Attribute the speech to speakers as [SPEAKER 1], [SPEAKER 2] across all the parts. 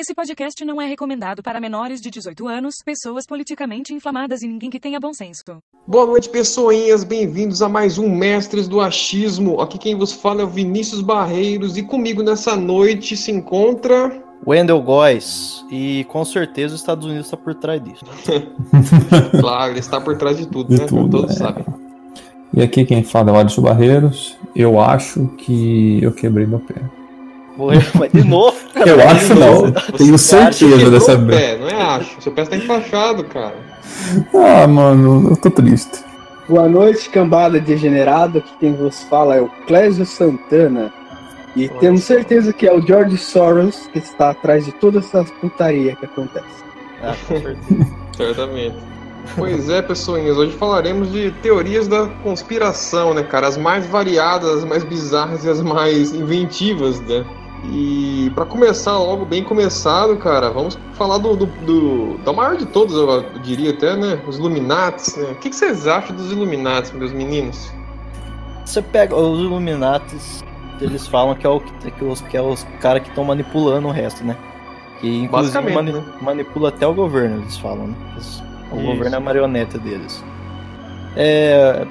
[SPEAKER 1] Esse podcast não é recomendado para menores de 18 anos, pessoas politicamente inflamadas e ninguém que tenha bom senso.
[SPEAKER 2] Boa noite, pessoinhas. Bem-vindos a mais um Mestres do Achismo. Aqui quem vos fala é o Vinícius Barreiros e comigo nessa noite se encontra.
[SPEAKER 3] Wendell Góes. E com certeza os Estados Unidos está por trás disso.
[SPEAKER 2] claro, ele está por trás de tudo,
[SPEAKER 4] De
[SPEAKER 2] né?
[SPEAKER 4] tudo,
[SPEAKER 2] Como todos
[SPEAKER 4] é.
[SPEAKER 2] sabem.
[SPEAKER 4] E aqui quem fala é o Alisson Barreiros. Eu acho que eu quebrei meu pé.
[SPEAKER 3] Morreu, mas de novo, cara.
[SPEAKER 4] Eu acho não,
[SPEAKER 2] Você
[SPEAKER 4] tenho
[SPEAKER 2] que
[SPEAKER 4] certeza dessa vez.
[SPEAKER 2] pé, não é acho. Seu pé está enfaixado, cara.
[SPEAKER 4] Ah, mano, eu tô triste.
[SPEAKER 5] Boa noite, cambada degenerada. Aqui quem vos fala é o Clésio Santana. E
[SPEAKER 2] Olha
[SPEAKER 5] temos certeza que é o George Soros que está atrás de toda essa putaria que acontece.
[SPEAKER 3] Ah, com certeza.
[SPEAKER 2] Certamente. Pois é, pessoinhas, hoje falaremos de teorias da conspiração, né, cara? As mais variadas, as mais bizarras e as mais inventivas, né? E pra começar logo bem começado, cara, vamos falar do, do, do- da maior de todos, eu diria até, né? Os Illuminates, né? O que, que vocês acham dos Illuminates, meus meninos?
[SPEAKER 3] Você pega os Illuminates, eles falam que é, o, que, os, que é os caras que estão manipulando o resto, né? Que inclusive mani-
[SPEAKER 2] né?
[SPEAKER 3] manipula até o governo, eles falam, né? O
[SPEAKER 2] Isso.
[SPEAKER 3] governo é a marioneta deles. É,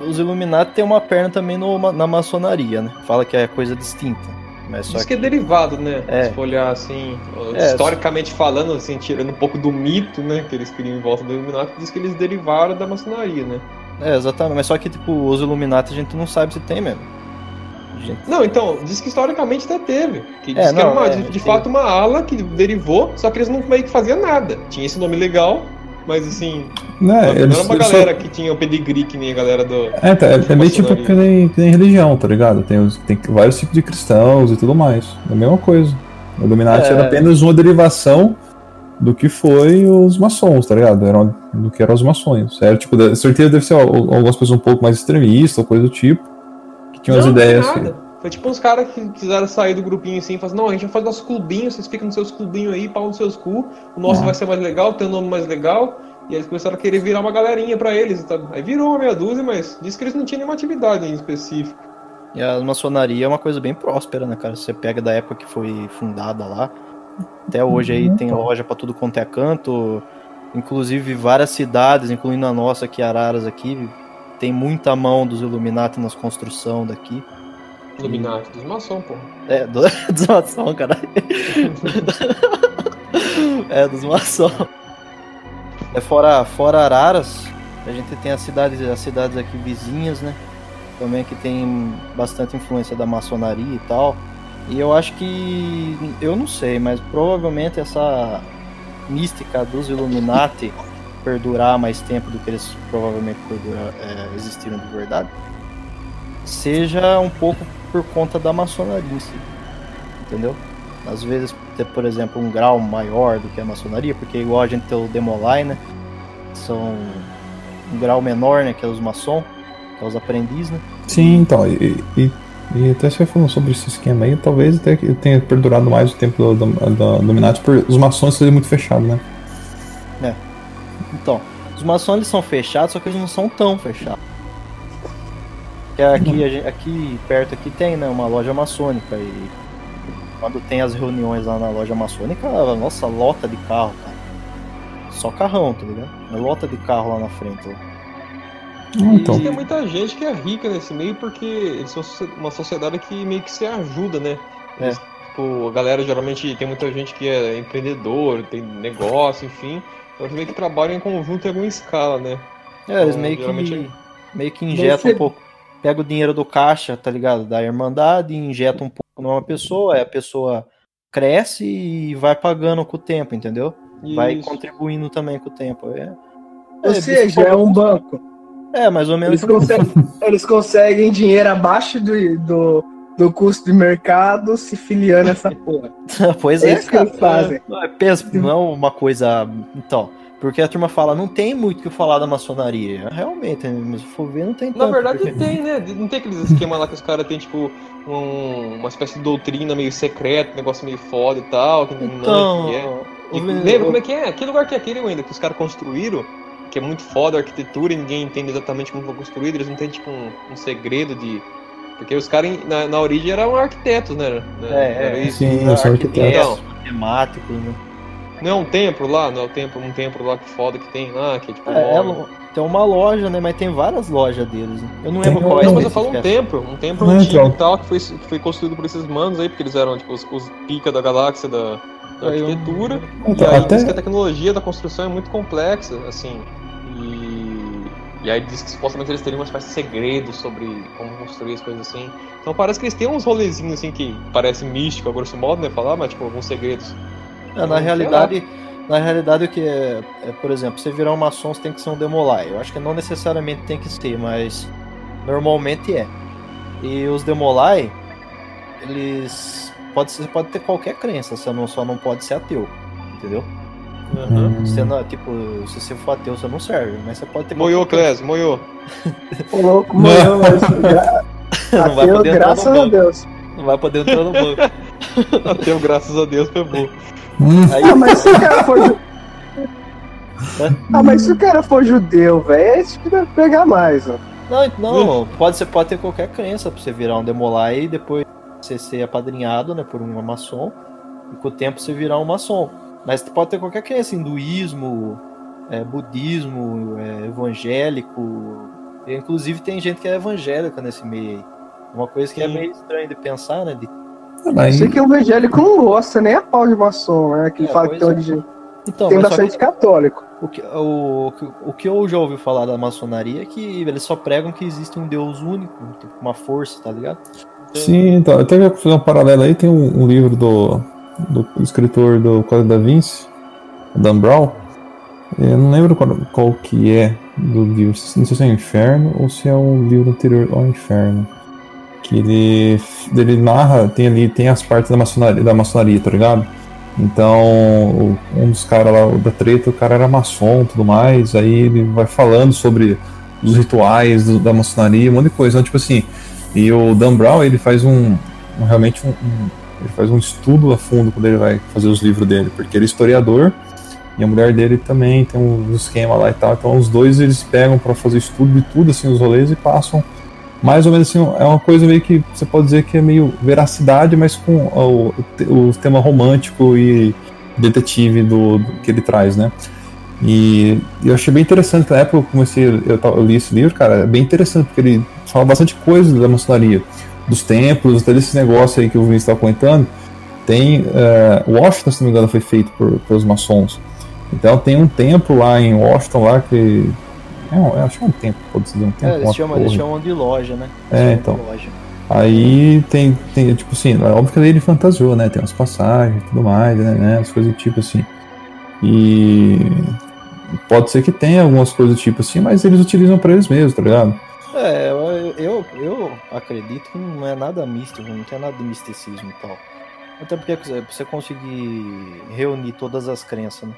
[SPEAKER 3] os Illuminati têm uma perna também no- na maçonaria, né? Fala que é coisa distinta. Mas
[SPEAKER 2] Diz que é derivado, né?
[SPEAKER 3] É.
[SPEAKER 2] Se for olhar assim,
[SPEAKER 3] É,
[SPEAKER 2] historicamente falando, assim, tirando um pouco do mito, né? Que eles criam em volta do Illuminati, diz que eles derivaram da maçonaria, né?
[SPEAKER 3] É, exatamente. Mas só que, tipo, os Illuminati a gente não sabe se tem mesmo. Gente-
[SPEAKER 2] Não, então, diz que historicamente até teve. Que diz
[SPEAKER 3] É,
[SPEAKER 2] que era
[SPEAKER 3] não,
[SPEAKER 2] uma,
[SPEAKER 3] é,
[SPEAKER 2] de, de fato uma ala que derivou, só que eles não meio que faziam nada. Tinha esse nome legal, mas assim,
[SPEAKER 4] Né,
[SPEAKER 2] não
[SPEAKER 4] eles,
[SPEAKER 2] era uma
[SPEAKER 4] eles só-
[SPEAKER 2] galera que tinha o pedigree que nem a galera do.
[SPEAKER 4] É, tá, é, é meio tipo que nem, que nem religião, tá ligado? Tem, os- tem vários tipos de cristãos e tudo mais. É a mesma coisa. O Illuminati
[SPEAKER 3] É.
[SPEAKER 4] era apenas uma derivação do que foi os maçons, tá ligado? Era do que eram os maçons. Era tipo, certeza deve ser al- algumas pessoas um pouco mais extremistas ou coisa do tipo. Que tinham as
[SPEAKER 2] não,
[SPEAKER 4] ideias
[SPEAKER 2] não
[SPEAKER 4] assim.
[SPEAKER 2] Foi tipo uns caras que quiseram sair do grupinho assim e falaram assim, não, a gente vai fazer nosso clubinho, vocês ficam nos seus clubinhos aí, pau nos seus cu, o nosso vai ser mais legal, tem um nome mais legal. E aí eles começaram a querer virar uma galerinha pra eles. Tá? Aí virou uma meia dúzia, mas disse que eles não tinham nenhuma atividade em específico.
[SPEAKER 3] E a maçonaria é uma coisa bem próspera, né, cara? Você pega da época que foi fundada lá. Até hoje aí
[SPEAKER 4] Uhum.
[SPEAKER 3] tem loja pra tudo quanto é canto. Inclusive várias cidades, incluindo a nossa aqui, Araras aqui, tem muita mão dos Illuminati nas construção daqui.
[SPEAKER 2] Illuminati, dos maçom, pô.
[SPEAKER 3] É, do, dos maçom, caralho. é, dos maçom. É fora, fora Araras, a gente tem as cidades, as cidades aqui vizinhas, né? Também que tem bastante influência da maçonaria e tal. E eu acho que. Eu não sei, mas provavelmente essa mística dos Illuminati perdurar mais tempo do que eles provavelmente perdurar, é, existiram de verdade. Seja um pouco por conta da maçonaria em si. Entendeu? Às vezes ter, por exemplo, um grau maior do que a maçonaria, porque igual a gente tem o Demolai, né? São um grau menor, né? Que é os maçom, que é os aprendizes, né?
[SPEAKER 4] Sim, então, e, e, e até você falando sobre esse esquema aí, talvez até que tenha perdurado mais o tempo do Illuminati por os maçons serem muito fechados, né?
[SPEAKER 3] Então, os maçons eles são fechados, só que eles não são tão fechados. Porque aqui, a gente- aqui perto aqui tem, né, uma loja maçônica e quando tem as reuniões lá na loja maçônica, nossa, lota de carro, cara. Só carrão, tá ligado? É lota de carro lá na frente. Lá.
[SPEAKER 4] Ah, então.
[SPEAKER 2] E tem muita gente que é rica nesse meio porque eles são uma sociedade que meio que se ajuda, né?
[SPEAKER 3] É.
[SPEAKER 2] Tipo, a galera geralmente tem muita gente que é empreendedor, tem negócio, enfim. Então eles meio que trabalham em conjunto em alguma escala, né?
[SPEAKER 3] É, eles
[SPEAKER 2] Então,
[SPEAKER 3] meio que,
[SPEAKER 2] geralmente-
[SPEAKER 3] meio que injetam um pouco. Pega o dinheiro do caixa, tá ligado? Da Irmandade, injeta um pouco numa pessoa, aí a pessoa cresce e vai pagando com o tempo, entendeu? Vai
[SPEAKER 2] Isso.
[SPEAKER 3] contribuindo também com o tempo. É,
[SPEAKER 5] Ou
[SPEAKER 3] É,
[SPEAKER 5] seja, é um banco.
[SPEAKER 3] é mais ou menos.
[SPEAKER 5] Eles conseguem, eles conseguem dinheiro abaixo do, do, do custo de mercado se filiando essa porra.
[SPEAKER 3] pois
[SPEAKER 5] É
[SPEAKER 3] é,
[SPEAKER 5] isso que eles fazem.
[SPEAKER 3] Não é, pensa, não é uma coisa. Então, porque a turma fala, não tem muito o que falar da maçonaria. Realmente, mas se for ver, não tem
[SPEAKER 2] Na
[SPEAKER 3] tanto.
[SPEAKER 2] verdade
[SPEAKER 3] porque-
[SPEAKER 2] tem, né? Não tem aqueles esquemas lá que os caras têm, tipo, um- uma espécie de doutrina meio secreta, um negócio meio foda e tal, que ninguém
[SPEAKER 3] Então.
[SPEAKER 2] que é. E lembra como é que é? Aquele lugar que é aquele ainda, que os caras construíram, que é muito foda a arquitetura e ninguém entende exatamente como foi construído, eles não têm tipo um, um segredo de. Porque os caras na, na origem eram arquitetos, né?
[SPEAKER 3] É,
[SPEAKER 2] Era
[SPEAKER 3] é.
[SPEAKER 2] isso.
[SPEAKER 4] Sim,
[SPEAKER 3] Era
[SPEAKER 4] eu sou
[SPEAKER 3] arquiteto.
[SPEAKER 4] arquiteto.
[SPEAKER 2] Então,
[SPEAKER 3] temáticos, né?
[SPEAKER 2] Não é um templo lá? Não é um templo, um templo lá que foda que tem lá, que é tipo.
[SPEAKER 3] É, é tem uma loja, né? Mas tem várias lojas deles. né? Eu não
[SPEAKER 4] Tem
[SPEAKER 3] lembro qual é
[SPEAKER 2] Não, mas eu falo um templo, um templo
[SPEAKER 4] Não,
[SPEAKER 2] antigo
[SPEAKER 4] então.
[SPEAKER 2] e tal, que foi, que foi construído por esses manos aí, porque eles eram tipo os, os pica da galáxia da, da arquitetura.
[SPEAKER 4] Então,
[SPEAKER 2] e aí
[SPEAKER 4] até-
[SPEAKER 2] diz que a tecnologia da construção é muito complexa, assim. E, e aí diz que supostamente eles teriam uma espécie de segredo sobre como construir as coisas assim. Então parece que eles têm uns rolezinhos assim que parece místico, a grosso modo, né? Falar, mas tipo, alguns segredos.
[SPEAKER 3] É, na realidade, na realidade o que é, é, por exemplo, você virar um maçom, você tem que ser um Demolai. Eu acho que não necessariamente tem que ser, mas normalmente é. E os Demolai, eles pode você pode ter qualquer crença, você não só não pode ser ateu, entendeu?
[SPEAKER 2] Uhum.
[SPEAKER 4] Hum.
[SPEAKER 3] Você não, tipo, se você for ateu, você não serve, mas você pode ter
[SPEAKER 2] Moiô,
[SPEAKER 3] qualquer
[SPEAKER 2] Clés, moiô.
[SPEAKER 5] Ô, louco, morreu, mas gra-
[SPEAKER 3] Não vai
[SPEAKER 5] ateu,
[SPEAKER 3] poder entrar
[SPEAKER 5] graças
[SPEAKER 3] no
[SPEAKER 5] a
[SPEAKER 3] banco.
[SPEAKER 5] Deus.
[SPEAKER 3] Não vai poder entrar no banco.
[SPEAKER 2] Ateu, graças a Deus, foi bom.
[SPEAKER 4] Hum,
[SPEAKER 3] Aí,
[SPEAKER 5] Ah, mas se o cara for. ju-? Ah, mas se o cara for judeu, velho, esse que deve pegar mais, ó.
[SPEAKER 3] Não, não, pode, você pode ter qualquer crença pra você virar um Demolai e depois você ser apadrinhado, né, por um maçom, e com o tempo você virar um maçom. Mas você pode ter qualquer crença, hinduísmo, é, budismo, é, evangélico, e, inclusive tem gente que é evangélica nesse meio aí. Uma coisa que é
[SPEAKER 2] Sim.
[SPEAKER 3] meio estranha de pensar, né, de
[SPEAKER 4] mas-
[SPEAKER 5] Sei que o evangélico não gosta nem a pau de maçom, né? Que ele
[SPEAKER 3] É,
[SPEAKER 5] fala que tem,
[SPEAKER 3] é.
[SPEAKER 5] origem...
[SPEAKER 3] Então,
[SPEAKER 5] tem bastante católico.
[SPEAKER 3] O que, o, o que eu já ouvi falar da maçonaria é que eles só pregam que existe um Deus único, tipo, uma força, tá ligado?
[SPEAKER 4] Sim, então, até já fazer um paralelo aí, tem um, um livro do, do escritor do Código da Vinci, Dan Brown. Eu não lembro qual, qual que é do livro, não sei se é o Inferno ou se é o livro anterior ao Inferno. Que ele, ele narra, tem ali, tem as partes da maçonaria, da maçonaria tá ligado? Então, um dos caras lá da treta, o cara era maçom e tudo mais, aí ele vai falando sobre os rituais do- da maçonaria, um monte de coisa. Então, tipo assim, e o Dan Brown, ele faz um, um- realmente um, um- ele faz um estudo a fundo quando ele vai fazer os livros dele, porque ele é historiador e a mulher dele também tem um esquema lá e tal. Então os dois eles pegam para fazer estudo de tudo assim os rolês e passam mais ou menos assim, é uma coisa meio que você pode dizer que é meio veracidade, mas com o, o tema romântico e detetive do, do que ele traz, né? E eu achei bem interessante, na época eu comecei, eu, eu li esse livro, cara, é bem interessante, porque ele fala bastante coisa da maçonaria, dos templos, até desse negócio aí que o Vinícius estava comentando. Tem, é, Washington, se não me engano, foi feito por, pelos maçons. Então tem um templo lá em Washington, lá que... É, acho que é um templo, pode dizer, um templo.
[SPEAKER 3] É, eles, chamam, eles chamam de loja, né?
[SPEAKER 4] É,
[SPEAKER 3] Chamam de
[SPEAKER 4] então. Aí tem, tem, tipo assim, é óbvio que ele fantasiou, né? Tem umas passagens e tudo mais, né? né, As coisas do tipo assim. E pode ser que tenha algumas coisas do tipo assim, mas eles utilizam pra eles mesmos, tá ligado?
[SPEAKER 3] É, eu, eu, eu acredito que não é nada místico, não tem nada de misticismo e tal. Até porque pra você conseguir reunir todas as crenças, né?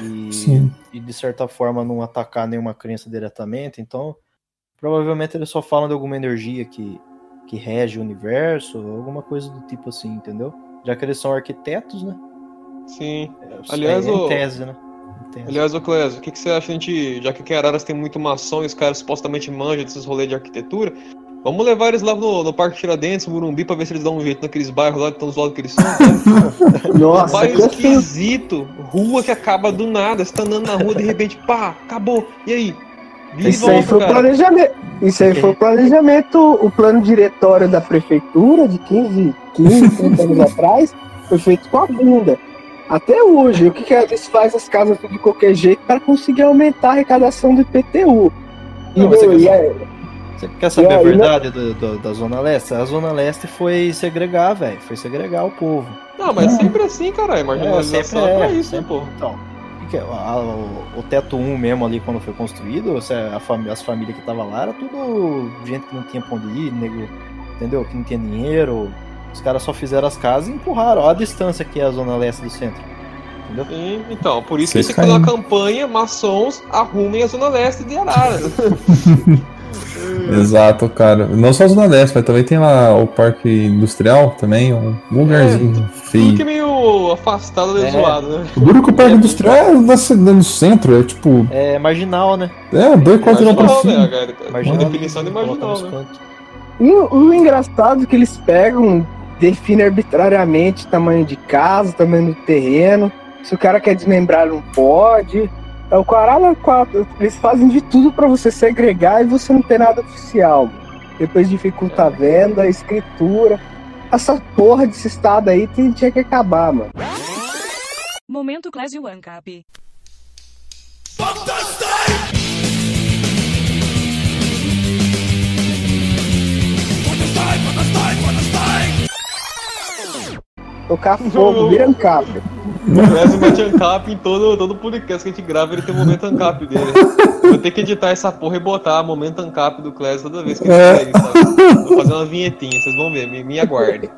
[SPEAKER 3] E,
[SPEAKER 4] Sim.
[SPEAKER 3] e de certa forma não atacar nenhuma crença diretamente, então provavelmente eles só falam de alguma energia que, que rege o universo, alguma coisa do tipo assim, entendeu? Já que eles são arquitetos, né?
[SPEAKER 2] Sim.
[SPEAKER 3] É,
[SPEAKER 2] Aliás,
[SPEAKER 3] é, em
[SPEAKER 2] o-
[SPEAKER 3] tese, né? Tese.
[SPEAKER 2] Aliás, ô Clésio, o que, que você acha a gente, já que aqui em Araras tem muito maçom e os caras supostamente manjam desses rolês de arquitetura, vamos levar eles lá no, no Parque Tiradentes, Murumbi, pra ver se eles dão um jeito naqueles bairros lá que estão zoados que eles são.
[SPEAKER 5] Nossa,
[SPEAKER 2] Bairro
[SPEAKER 5] que assim,
[SPEAKER 2] esquisito, rua que acaba do nada, você tá andando na rua, de repente, pá, acabou, e aí? Vira e
[SPEAKER 5] Isso aí foi o planejamento. Isso aí foi o planejamento, o plano diretório da prefeitura de 15, 15 30 anos atrás, foi feito com a bunda. Até hoje, o que, que eles fazem as casas de qualquer jeito para conseguir aumentar a arrecadação do IPTU? E,
[SPEAKER 3] Não,
[SPEAKER 5] meu,
[SPEAKER 3] você
[SPEAKER 5] e
[SPEAKER 3] quer
[SPEAKER 5] é-
[SPEAKER 3] Você quer saber a verdade do- do- da Zona Leste? A Zona Leste foi segregar, velho. Foi segregar o povo.
[SPEAKER 2] Não, mas sempre assim, cara, marginalização é, pra isso, né,
[SPEAKER 3] sempre.
[SPEAKER 2] pô?
[SPEAKER 3] Então, o é? A- o, o teto 1 mesmo ali, quando foi construído, você- as famílias que tava lá, era tudo gente que não tinha pra onde ir, nego, entendeu? Que não tinha dinheiro. Os caras só fizeram as casas e empurraram. Olha a distância que é a Zona Leste do centro. Entendeu?
[SPEAKER 2] Sim, então, por isso
[SPEAKER 4] Vocês
[SPEAKER 2] que tem que fazer uma campanha, maçons arrumem a Zona Leste de Araras.
[SPEAKER 4] Exato, cara. Não só a Zona Leste, mas também tem lá o Parque Industrial também, um lugarzinho
[SPEAKER 2] Tudo
[SPEAKER 4] feio.
[SPEAKER 2] que é meio afastado,
[SPEAKER 3] É.
[SPEAKER 2] é. zoado, né?
[SPEAKER 4] O duro que o Parque Industrial é na ci- no centro, é tipo,
[SPEAKER 3] É marginal, né?
[SPEAKER 4] é, dois quarteirão pra
[SPEAKER 2] Marginal, né,
[SPEAKER 4] cima.
[SPEAKER 2] cara? A
[SPEAKER 3] Marginal.
[SPEAKER 2] definição de marginal, né?
[SPEAKER 5] E o, o engraçado é que eles pegam define arbitrariamente tamanho de casa, tamanho do terreno. Se o cara quer desmembrar, não pode. É o caralho é quatro. Eles fazem de tudo para você segregar e você não ter nada oficial. Mano. Depois dificulta a venda, a escritura. Essa porra desse estado aí tem- tinha que acabar, mano.
[SPEAKER 1] Momento Clésio Ancap.
[SPEAKER 5] Tocar fogo, vira ancap.
[SPEAKER 2] O Clésio mete ancap em todo, todo podcast que a gente grava, ele tem o momento ancap dele. Vou ter que editar essa porra e botar momento ancap do Clésio toda vez que ele
[SPEAKER 4] É.
[SPEAKER 2] consegue, sabe? Vou fazer uma vinhetinha, vocês vão ver, me, me aguardem.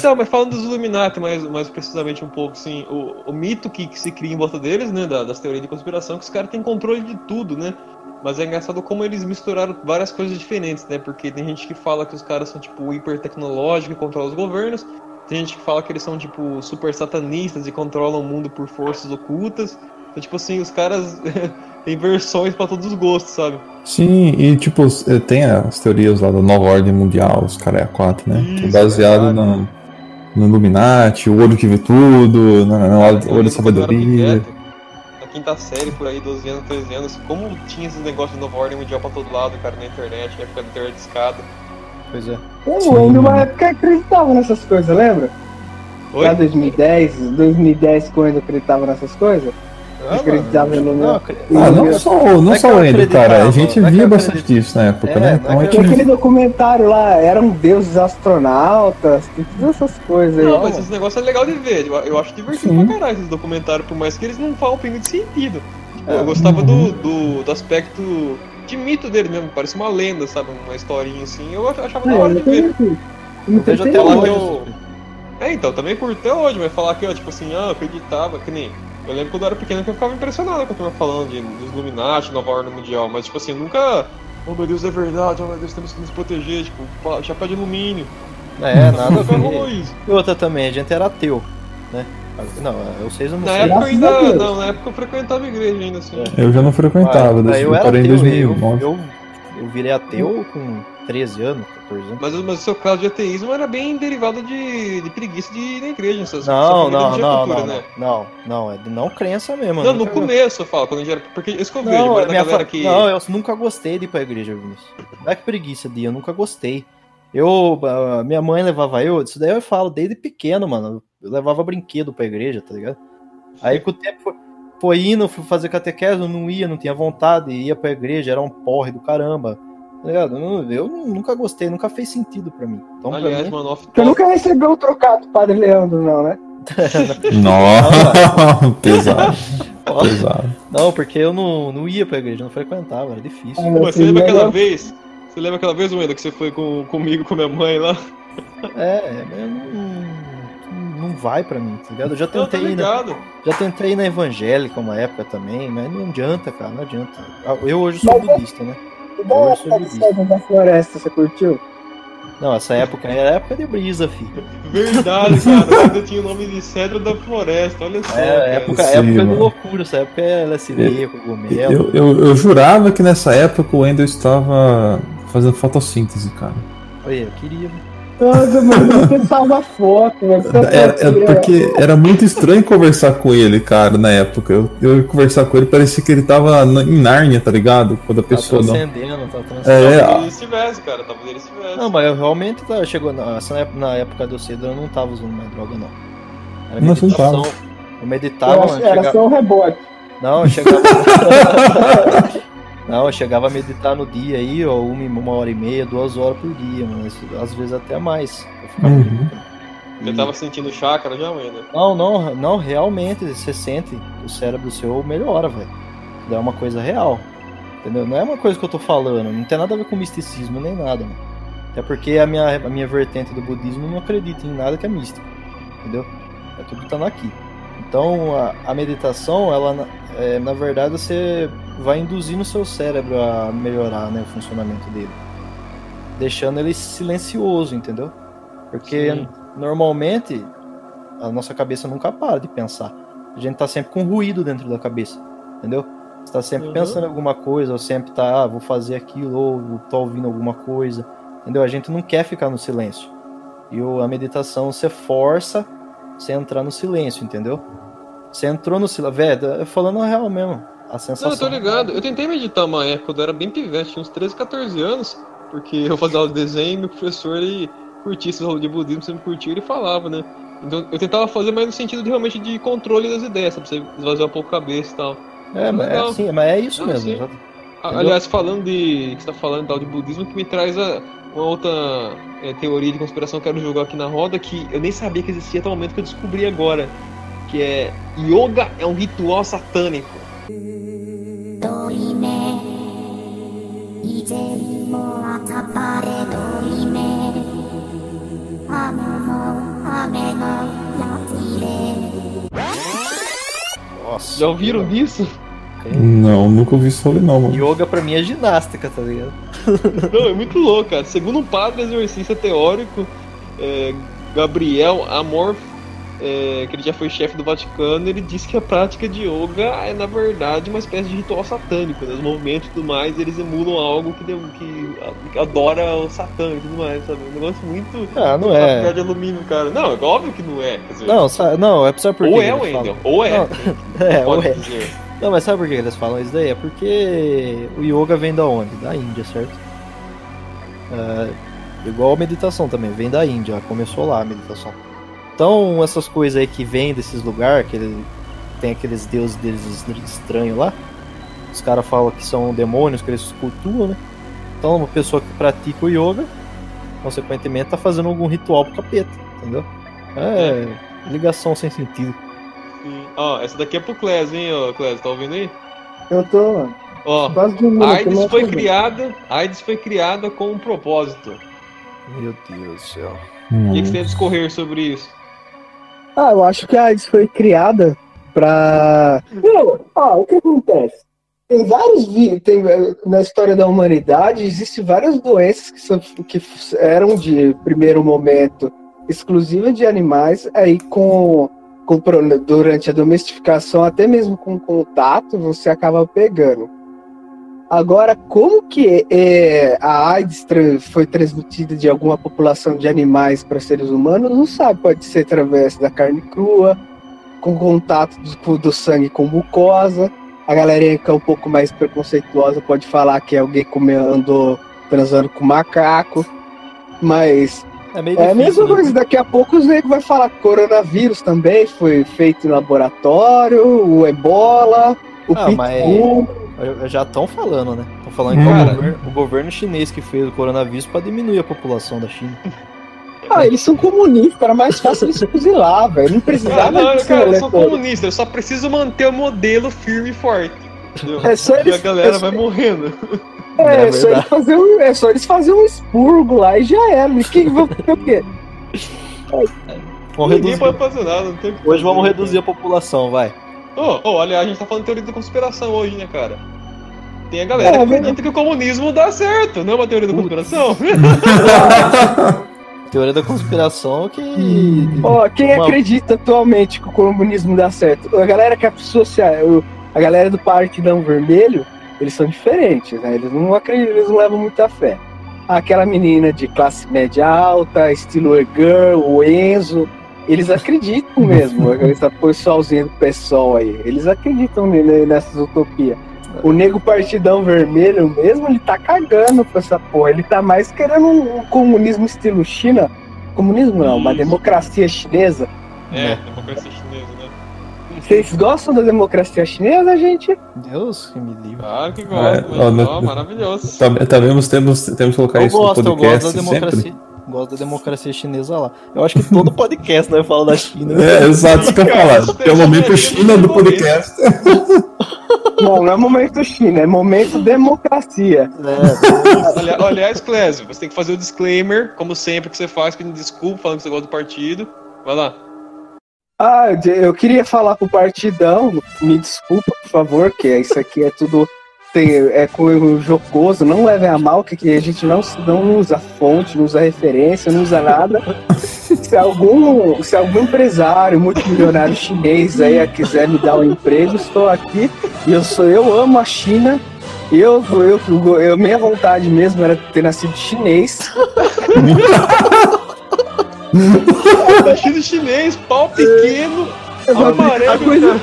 [SPEAKER 2] Então, mas falando dos Illuminati, mais, mais precisamente um pouco, assim, o, o mito que, que se cria em volta deles, né, da- das teorias de conspiração, é que os caras têm controle de tudo, né? Mas é engraçado como eles misturaram várias coisas diferentes, né? Porque tem gente que fala que os caras são, tipo, hiper tecnológicos e controlam os governos. Tem gente que fala que eles são, tipo, super satanistas e controlam o mundo por forças ocultas. Então, tipo assim, os caras têm versões pra todos os gostos, sabe?
[SPEAKER 4] Sim, e tipo, eh, tem as teorias lá da nova ordem mundial, os caras é a 4, né? que é
[SPEAKER 2] Isso,
[SPEAKER 4] baseado
[SPEAKER 2] verdade.
[SPEAKER 4] no, no Illuminati, o olho que vê tudo, na, na, na olho
[SPEAKER 2] era
[SPEAKER 4] sabedoria.
[SPEAKER 2] Na quinta série, por aí, 12 anos, 13 anos, como tinha esses negócios de nova ordem mundial pra todo lado, cara, na internet, na época da de escada.
[SPEAKER 3] Pois é.
[SPEAKER 5] Eu ainda uma época acreditava nessas coisas, lembra?
[SPEAKER 2] Oi?
[SPEAKER 5] Lá 2010, 2010 quando eu acreditava nessas coisas.
[SPEAKER 2] Ah,
[SPEAKER 5] acreditava no
[SPEAKER 3] Não,
[SPEAKER 5] meu.
[SPEAKER 3] acre-
[SPEAKER 4] Ah, não só, não
[SPEAKER 3] é
[SPEAKER 4] só Ender, cara. A gente
[SPEAKER 3] é
[SPEAKER 4] via bastante disso na época,
[SPEAKER 3] É,
[SPEAKER 4] né?
[SPEAKER 3] é
[SPEAKER 4] Então gente
[SPEAKER 5] Tinha aquele documentário lá, eram deuses astronautas, tem todas essas coisas aí.
[SPEAKER 2] Não, mas esse negócio é legal de ver. Eu, eu acho divertido
[SPEAKER 4] Sim.
[SPEAKER 2] pra caralho esses documentários, por mais que eles não falam um pingo de sentido. Tipo,
[SPEAKER 3] É.
[SPEAKER 2] eu gostava do,
[SPEAKER 4] Uhum.
[SPEAKER 2] do, do aspecto de mito dele mesmo, parece uma lenda, sabe? Uma historinha assim. Eu ach- achava
[SPEAKER 5] É,
[SPEAKER 2] da hora de ver.
[SPEAKER 3] Eu
[SPEAKER 5] não
[SPEAKER 3] vejo
[SPEAKER 5] tem
[SPEAKER 3] até hoje.
[SPEAKER 2] que eu- É, então, também curto até hoje, mas falar que, ó, tipo assim, ah, eu acreditava, que nem. Eu lembro quando eu era pequeno que eu ficava impressionado com a turma falando de, dos Illuminati, Nova Ordem Mundial, mas tipo assim, eu nunca. Oh meu Deus, é verdade, oh meu Deus, temos que nos proteger, tipo, chapéu de alumínio.
[SPEAKER 3] É, nada. E outra também, a gente era ateu, né? Não, eu sei, eu não
[SPEAKER 2] Na
[SPEAKER 3] sei.
[SPEAKER 2] época eu ainda. Não, na época eu frequentava a igreja ainda assim.
[SPEAKER 4] Eu já não frequentava,
[SPEAKER 3] Ah,
[SPEAKER 4] desde
[SPEAKER 3] eu
[SPEAKER 4] eu
[SPEAKER 3] era
[SPEAKER 4] parei em
[SPEAKER 3] ateu,
[SPEAKER 4] 2009.
[SPEAKER 3] eu, eu, eu virei ateu com 13 anos, 14 anos.
[SPEAKER 2] Mas, mas o seu caso de ateísmo era bem derivado de, de preguiça de ir na igreja, sua,
[SPEAKER 3] Não, não, não,
[SPEAKER 2] cultura,
[SPEAKER 3] não,
[SPEAKER 2] né?
[SPEAKER 3] não, não, é de não crença mesmo.
[SPEAKER 2] Não,
[SPEAKER 3] eu
[SPEAKER 2] no começo eu falo, quando a gente era. Porque isso que eu vejo,
[SPEAKER 3] Não, minha
[SPEAKER 2] galera
[SPEAKER 3] fa-
[SPEAKER 2] que.
[SPEAKER 3] não, eu nunca gostei de ir pra igreja, Vinícius. Não é que preguiça de ir, eu nunca gostei. Eu, minha mãe levava eu, isso daí eu falo desde pequeno, mano. Eu levava brinquedo pra igreja, tá ligado? Aí com o tempo foi, foi indo, fui fazer catequese, eu não ia, não tinha vontade, ia pra igreja, era um porre do caramba. Tá ligado? Eu, eu nunca gostei, nunca fez sentido pra mim. Então, pra
[SPEAKER 2] Aliás,
[SPEAKER 3] mim,
[SPEAKER 2] mano, off
[SPEAKER 5] Você nunca recebeu o trocado do Padre Leandro, não, né?
[SPEAKER 4] Nossa, pesado, pesado.
[SPEAKER 3] não, porque eu não, não ia pra igreja, não frequentava, era difícil.
[SPEAKER 5] Ah,
[SPEAKER 2] Pô, você lembra aquela vez? Você lembra aquela vez, Wenda, que você foi com, comigo, com minha mãe lá?
[SPEAKER 3] É, eu não, não vai pra mim, tá ligado? Eu já
[SPEAKER 2] tá
[SPEAKER 3] tentei, ir na, já tentei ir na evangélica uma época também, mas não adianta, cara, não adianta. Eu hoje sou
[SPEAKER 5] Mas-
[SPEAKER 3] budista, né?
[SPEAKER 5] E da época de. Céu da Floresta, você curtiu?
[SPEAKER 3] Não, essa época era época de brisa, filho.
[SPEAKER 2] Verdade, cara. Ainda tinha o nome de Cedro da Floresta, olha só.
[SPEAKER 3] É,
[SPEAKER 2] cara.
[SPEAKER 3] época,
[SPEAKER 4] Sim,
[SPEAKER 3] época de loucura, essa época é LSD, cogumelo.
[SPEAKER 4] Eu, eu, eu jurava que nessa época o Wendel estava fazendo fotossíntese, cara.
[SPEAKER 3] Olha, eu queria.
[SPEAKER 5] Nossa, mano, você salva foto,
[SPEAKER 4] Era,
[SPEAKER 5] tá
[SPEAKER 4] é
[SPEAKER 5] tirando.
[SPEAKER 4] porque era muito estranho conversar com ele, cara, na época. Eu, eu ia conversar com ele, parecia que ele tava na- em Nárnia, tá ligado? Quando a
[SPEAKER 3] Tá
[SPEAKER 4] pessoa não.
[SPEAKER 3] transcendendo, tá transcendendo.
[SPEAKER 4] É,
[SPEAKER 2] Talvez ele estivesse, cara. Talvez ele estivesse.
[SPEAKER 3] Não, mas eu realmente tá, chegou na, essa época- na época do cedo eu não tava usando mais droga, não. Era
[SPEAKER 4] Não, não tava.
[SPEAKER 3] Eu
[SPEAKER 5] Eu
[SPEAKER 3] meditava,
[SPEAKER 5] acho
[SPEAKER 3] mano.
[SPEAKER 5] era
[SPEAKER 3] chegava-
[SPEAKER 5] só um rebote.
[SPEAKER 3] Não, eu chegava. não, eu chegava a meditar no dia aí, ó, uma, uma hora e meia, duas horas por dia, mano. Isso, Às vezes até mais. Eu ficava
[SPEAKER 4] Uhum.
[SPEAKER 2] Você tava sentindo chácara já, Wenda?
[SPEAKER 3] Não, não, não, realmente você sente o cérebro seu melhora, velho. É uma coisa real. Entendeu? Não é uma coisa que eu tô falando, não tem nada a ver com misticismo nem nada, mano. Até porque a minha, a minha vertente do budismo não acredita em nada que é místico. Entendeu? É tudo que tá aqui. Então a, a meditação, ela na- é, na verdade você vai induzindo o seu cérebro a melhorar né, o funcionamento dele. Deixando ele silencioso, entendeu? Porque
[SPEAKER 2] Sim.
[SPEAKER 3] normalmente a nossa cabeça nunca para de pensar. A gente tá sempre com ruído dentro da cabeça, entendeu? Você tá sempre
[SPEAKER 2] Uhum.
[SPEAKER 3] pensando em alguma coisa, ou sempre tá, ah, vou fazer aquilo, ou tô ouvindo alguma coisa. Entendeu? A gente não quer ficar no silêncio. E a meditação você força você entrar no silêncio, entendeu? Você entrou no silêncio. Velho, falando real mesmo. A sensação.
[SPEAKER 2] Não, eu tô ligado. Eu tentei meditar uma época, quando eu era bem pivete, tinha uns 13, 14 anos, porque eu fazia aula de desenho e meu professor ele curtia esses aulas de budismo, sempre curtia ele falava, né? Então eu tentava fazer mais no sentido de realmente de controle das ideias, sabe? Pra você esvaziar um pouco a cabeça e tal.
[SPEAKER 3] É, mas é, sim, mas é isso
[SPEAKER 2] Não,
[SPEAKER 3] mesmo.
[SPEAKER 2] sim.
[SPEAKER 3] exato.
[SPEAKER 2] Ah, Aliás, falando de. que você tá falando tal de budismo, que me traz a, uma outra é, teoria de conspiração que eu quero jogar aqui na roda, que eu nem sabia que existia até o momento que eu descobri agora. Que é. Yoga é um ritual satânico.
[SPEAKER 3] Nossa,
[SPEAKER 2] Já ouviram isso?
[SPEAKER 4] Não, nunca ouvi isso falei não, mano.
[SPEAKER 3] Yoga pra mim é ginástica, tá ligado?
[SPEAKER 2] Não, é muito louco, cara. Segundo um padre exercício teórico, é, Gabriel Amor é, que ele já foi chefe do Vaticano, ele disse que a prática de yoga é, na verdade, uma espécie de ritual satânico. Né? Os movimentos e tudo mais, eles emulam algo que, que, adora o satã e tudo mais, sabe? Um negócio muito.
[SPEAKER 3] Ah, não é.
[SPEAKER 2] de alumínio, cara. Não, é óbvio que não é. Dizer,
[SPEAKER 3] Não, não, é só porque.
[SPEAKER 2] ou é,
[SPEAKER 3] eles
[SPEAKER 2] Wendel, ou é.
[SPEAKER 3] Não, é, ou é.
[SPEAKER 2] dizer.
[SPEAKER 3] Não, mas sabe por que eles falam isso daí? É porque o yoga vem da onde? Da Índia, certo? É, igual a meditação também, vem da Índia, começou lá a meditação. Então, essas coisas aí que vêm desses lugares, que ele- tem aqueles deuses deles estranhos lá, os caras falam que são demônios, que eles cultuam, né? Então, uma pessoa que pratica o yoga, consequentemente, tá fazendo algum ritual pro capeta, entendeu? É, ligação sem sentido.
[SPEAKER 2] Ó, essa daqui é pro Clés, hein, ó, Clés, tá ouvindo aí?
[SPEAKER 5] Eu tô
[SPEAKER 2] Ó,
[SPEAKER 5] quase dormindo
[SPEAKER 2] a AIDS foi criada, a AIDS foi criada com um propósito.
[SPEAKER 3] Meu Deus do céu.
[SPEAKER 2] O que, que você tem a discorrer sobre isso?
[SPEAKER 5] Ah, eu acho que a AIDS foi criada pra. Não, ó, o que acontece? Tem vários tem na história da humanidade existem várias doenças que, são, que eram de primeiro momento exclusivas de animais, aí com, com durante a domesticação, até mesmo com contato, você acaba pegando. Agora, como que é, a AIDS foi transmitida de alguma população de animais para seres humanos? Não sabe. Pode ser através da carne crua, com contato do, do sangue com mucosa. A galerinha que é um pouco mais preconceituosa pode falar que alguém comeu, andou transando com macaco. Mas
[SPEAKER 3] É meio
[SPEAKER 5] é a
[SPEAKER 3] difícil,
[SPEAKER 5] mesma
[SPEAKER 3] né?
[SPEAKER 5] coisa. Daqui a pouco os negros vai falar que coronavírus também foi feito em laboratório, o ebola, o
[SPEAKER 3] Ah, mas-
[SPEAKER 5] pitbull.
[SPEAKER 3] Já estão falando, né? Estão falando que
[SPEAKER 2] Cara.
[SPEAKER 3] é o governo, o governo chinês que fez o coronavírus para diminuir a população da China.
[SPEAKER 5] Ah, eles são comunistas, era mais fácil eles fuzilar, velho. Não
[SPEAKER 2] Ah,
[SPEAKER 5] precisava
[SPEAKER 2] não,
[SPEAKER 5] disso,
[SPEAKER 2] cara, eu
[SPEAKER 5] né,
[SPEAKER 2] sou
[SPEAKER 5] todo.
[SPEAKER 2] comunista, eu só preciso manter o modelo firme e forte. Entendeu?
[SPEAKER 5] É só
[SPEAKER 2] E a
[SPEAKER 5] eles,
[SPEAKER 2] galera
[SPEAKER 5] é,
[SPEAKER 2] vai morrendo.
[SPEAKER 5] é,
[SPEAKER 3] É
[SPEAKER 5] é só eles fazer um, é só eles fazer um expurgo lá e já era. E quem vai fazer o quê?
[SPEAKER 3] Vamos
[SPEAKER 2] Ninguém
[SPEAKER 3] reduzir.
[SPEAKER 2] pode fazer nada, não tem o que
[SPEAKER 3] Hoje vamos reduzir a população, vai.
[SPEAKER 2] Ô, ô, aliás, a gente tá falando de teoria da conspiração hoje, né, cara? Tem a galera
[SPEAKER 5] É,
[SPEAKER 2] que acredita que o comunismo dá certo, não é uma teoria da conspiração?
[SPEAKER 3] Teoria da conspiração que.
[SPEAKER 5] Ó, quem
[SPEAKER 3] Uma-
[SPEAKER 5] acredita atualmente que o comunismo dá certo? A galera que é social, a galera do Partidão Vermelho, eles são diferentes, né? Eles não acreditam, eles não levam muita fé. Aquela menina de classe média alta, estilo girl, o Enzo, eles acreditam mesmo. Essa pessoalzinha do pessoal aí, eles acreditam ne- nessas utopias. O nego Partidão Vermelho mesmo, ele tá cagando pra essa porra. Ele tá mais querendo um, um comunismo estilo China. Comunismo não, uma democracia chinesa.
[SPEAKER 2] É,
[SPEAKER 3] É.
[SPEAKER 2] democracia chinesa, né?
[SPEAKER 5] Vocês gostam da democracia chinesa, gente?
[SPEAKER 3] Deus que me livre.
[SPEAKER 2] Claro que
[SPEAKER 4] É,
[SPEAKER 2] gosto, mas,
[SPEAKER 4] ó,
[SPEAKER 2] ó, maravilhoso.
[SPEAKER 4] Tá, tá vendo? Temos, temos que colocar
[SPEAKER 3] Eu
[SPEAKER 4] isso
[SPEAKER 3] gosto,
[SPEAKER 4] no
[SPEAKER 3] eu
[SPEAKER 4] podcast
[SPEAKER 3] gosto da
[SPEAKER 4] sempre.
[SPEAKER 3] Gosto da democracia chinesa lá. Eu acho que todo podcast nós fala da China.
[SPEAKER 4] É, exato, isso que eu falar. Que é o momento China do podcast.
[SPEAKER 5] Não, não é momento China, é momento democracia.
[SPEAKER 3] É,
[SPEAKER 2] Ali- Aliás, Clésio, você tem que fazer o disclaimer, como sempre que você faz, pedindo desculpa, falando que você gosta do partido. Vai lá.
[SPEAKER 5] Ah, eu queria falar pro partidão, me desculpa, por favor, que isso aqui é tudo tem, é com o jocoso, não levem a mal, que a gente não, não usa fonte, não usa referência, não usa nada. Se algum, se algum empresário multimilionário chinês aí quiser me dar um emprego, estou aqui e eu sou eu amo a China Eu, eu, eu, minha vontade mesmo era ter nascido chinês.
[SPEAKER 2] Nascido chinês, pau pequeno,
[SPEAKER 5] A
[SPEAKER 2] amarelo.
[SPEAKER 5] coisa,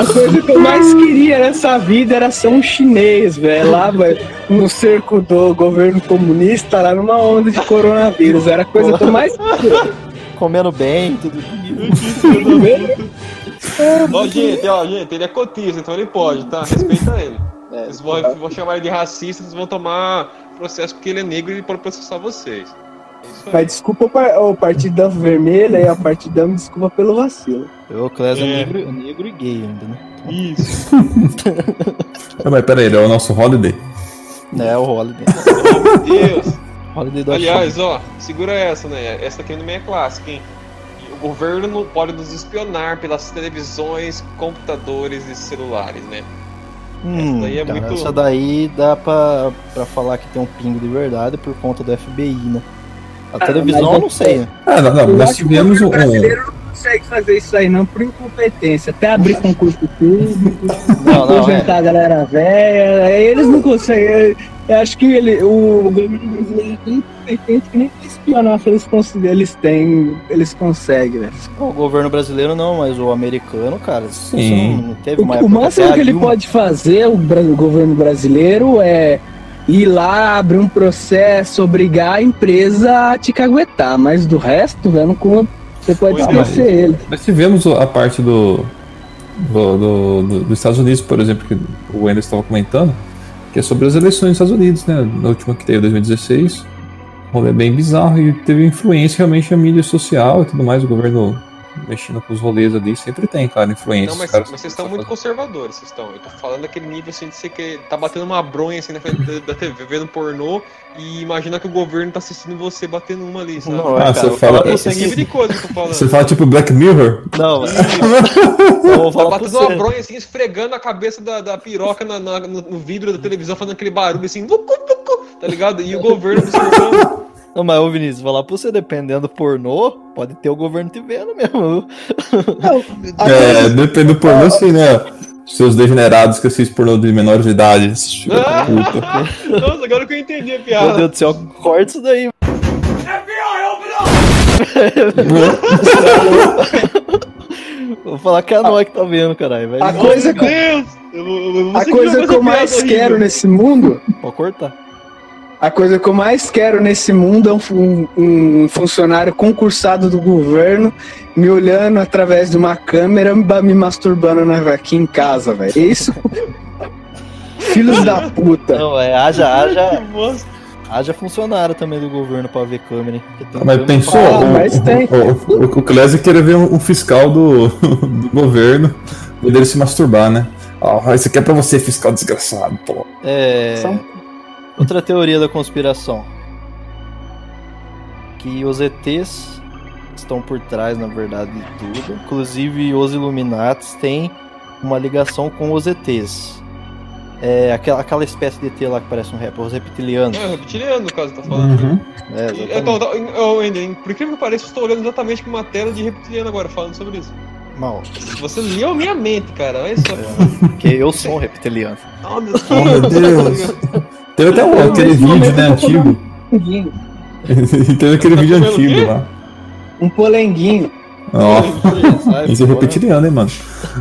[SPEAKER 5] a coisa que eu mais queria nessa vida era ser um chinês, velho. Lá, velho, no cerco do governo comunista, lá numa onda de coronavírus. Era a coisa que eu mais queria.
[SPEAKER 3] Comendo bem, tudo
[SPEAKER 5] Tudo bem?
[SPEAKER 2] Ó, gente, ó, gente, ele é cotista, então ele pode, tá? Respeita ele. Vocês vão, vão chamar ele de racista, vocês vão tomar processo porque ele é negro e ele pode processar vocês. É.
[SPEAKER 5] Mas desculpa o par- o Partidão Vermelho e a Partidão me desculpa pelo vacilo.
[SPEAKER 3] Eu, Clésio, é
[SPEAKER 2] É.
[SPEAKER 3] negro, negro e gay ainda, né?
[SPEAKER 2] Isso.
[SPEAKER 4] Ah, mas pera aí, ele é o nosso Holiday.
[SPEAKER 3] É o Holiday.
[SPEAKER 2] Meu Deus.
[SPEAKER 3] Holiday do
[SPEAKER 2] Aliás, ó, segura essa, né? Essa aqui também é clássica, hein? O governo não pode nos espionar pelas televisões, computadores e celulares, né?
[SPEAKER 3] Hum,
[SPEAKER 2] daí é
[SPEAKER 3] cara,
[SPEAKER 2] muito-
[SPEAKER 3] Essa daí dá pra, pra falar que tem um pingo de verdade por conta do FBI, né? A televisão eu não sei, né?
[SPEAKER 4] Ah, não, não, nós tivemos um.
[SPEAKER 5] governo brasileiro não consegue fazer isso aí não por incompetência. Até abrir concurso público,
[SPEAKER 3] Não, não,
[SPEAKER 5] aposentar
[SPEAKER 3] é.
[SPEAKER 5] a galera velha, eles não conseguem. Eu acho que ele, o governo brasileiro é tão incompetente que nem se eles, eles têm, eles conseguem, velho.
[SPEAKER 3] O governo brasileiro não, mas o americano, cara,
[SPEAKER 4] Sim.
[SPEAKER 3] não, não teve uma
[SPEAKER 5] O, o máximo que ele pode fazer, o, o governo brasileiro, é ir lá, abrir um processo, obrigar a empresa a te caguetar. Mas do resto, velho, conta. Você pode
[SPEAKER 2] Pois
[SPEAKER 5] esquecer ele.
[SPEAKER 4] Nós tivemos a parte do, do, do- do- dos Estados Unidos, por exemplo, que o Wender estava comentando, que é sobre as eleições dos Estados Unidos, né? Na última que teve, 2016. Um rolê bem bizarro e teve influência realmente na mídia social e tudo mais. O governo mexendo com os rolês ali sempre tem, cara, influência.
[SPEAKER 2] Não, mas,
[SPEAKER 4] Os caras-
[SPEAKER 2] mas vocês estão muito conservadores, vocês estão. Eu tô falando daquele nível assim de você que tá batendo uma bronha assim na frente da, da TV, vendo pornô e imagina que o governo tá assistindo você batendo uma ali, sabe?
[SPEAKER 3] Não,
[SPEAKER 4] Ah,
[SPEAKER 3] é, cara,
[SPEAKER 4] você
[SPEAKER 3] eu vou
[SPEAKER 4] fala-
[SPEAKER 2] Esse
[SPEAKER 3] você
[SPEAKER 2] nível
[SPEAKER 3] que...
[SPEAKER 2] de coisa que eu tô falando.
[SPEAKER 4] Você fala tipo Black Mirror?
[SPEAKER 3] Não, eu vou
[SPEAKER 2] Tá batendo uma bronha assim, esfregando a cabeça da, da piroca na- na- no, no vidro da televisão, fazendo aquele barulho assim, tá ligado? E o governo observando.
[SPEAKER 3] Não, mas ô Vinícius, falar pra você, dependendo do pornô, pode ter o governo te vendo mesmo.
[SPEAKER 4] É, depende do pornô, assim, né? Seus degenerados que assistem pornô de menores de idade. da puta.
[SPEAKER 2] Nossa, agora que eu entendi a
[SPEAKER 3] Meu
[SPEAKER 2] piada.
[SPEAKER 3] Deus do céu, corta isso daí. Vou falar que é a Noé que tá vendo, caralho. Vai
[SPEAKER 5] A
[SPEAKER 2] Meu
[SPEAKER 5] coisa que-
[SPEAKER 2] Deus! Eu, vou- eu, vou-
[SPEAKER 5] A coisa que eu mais quero
[SPEAKER 2] horrível.
[SPEAKER 5] nesse mundo,
[SPEAKER 3] Pode cortar.
[SPEAKER 5] A coisa que eu mais quero nesse mundo é um, um funcionário concursado do governo me olhando através de uma câmera me me masturbando na- aqui em casa, velho. É Isso. Filhos da puta.
[SPEAKER 3] Não, é, haja, haja, haja funcionário também do governo pra ver câmera,
[SPEAKER 4] Mas pensou?
[SPEAKER 3] pra-
[SPEAKER 5] Ah,
[SPEAKER 4] o,
[SPEAKER 5] mas tem.
[SPEAKER 4] o, o, o Clésio queria ver um, um fiscal do, do governo poder se masturbar, né? Ó, isso aqui é pra você, fiscal desgraçado, pô.
[SPEAKER 3] É.
[SPEAKER 5] São-
[SPEAKER 3] Outra teoria da conspiração. Que os ETs estão por trás, na verdade, de tudo. Inclusive, os Illuminates têm uma ligação com os ETs. É aquela, aquela espécie de ET lá que parece um rap, os reptilianos.
[SPEAKER 2] É, reptiliano, no caso, tá falando.
[SPEAKER 4] Uhum.
[SPEAKER 3] É.
[SPEAKER 2] Eu tô, tô- eu, Ender, por incrível que pareça, eu estou olhando exatamente com uma tela de reptiliano agora, falando sobre isso.
[SPEAKER 3] Mal,
[SPEAKER 2] Você leu a minha mente, cara, olha só.
[SPEAKER 3] porque eu sou um reptiliano.
[SPEAKER 2] Oh, meu Deus.
[SPEAKER 4] Oh, meu Deus. Teve até um, aquele vídeo, né,
[SPEAKER 5] tô
[SPEAKER 4] antigo.
[SPEAKER 5] Polenguinho.
[SPEAKER 4] Teve aquele
[SPEAKER 2] Tá
[SPEAKER 4] vídeo antigo lá.
[SPEAKER 5] Um polenguinho.
[SPEAKER 4] Ó,
[SPEAKER 3] Sabe,
[SPEAKER 4] isso é
[SPEAKER 3] pô,
[SPEAKER 4] reptiliano, hein, mano.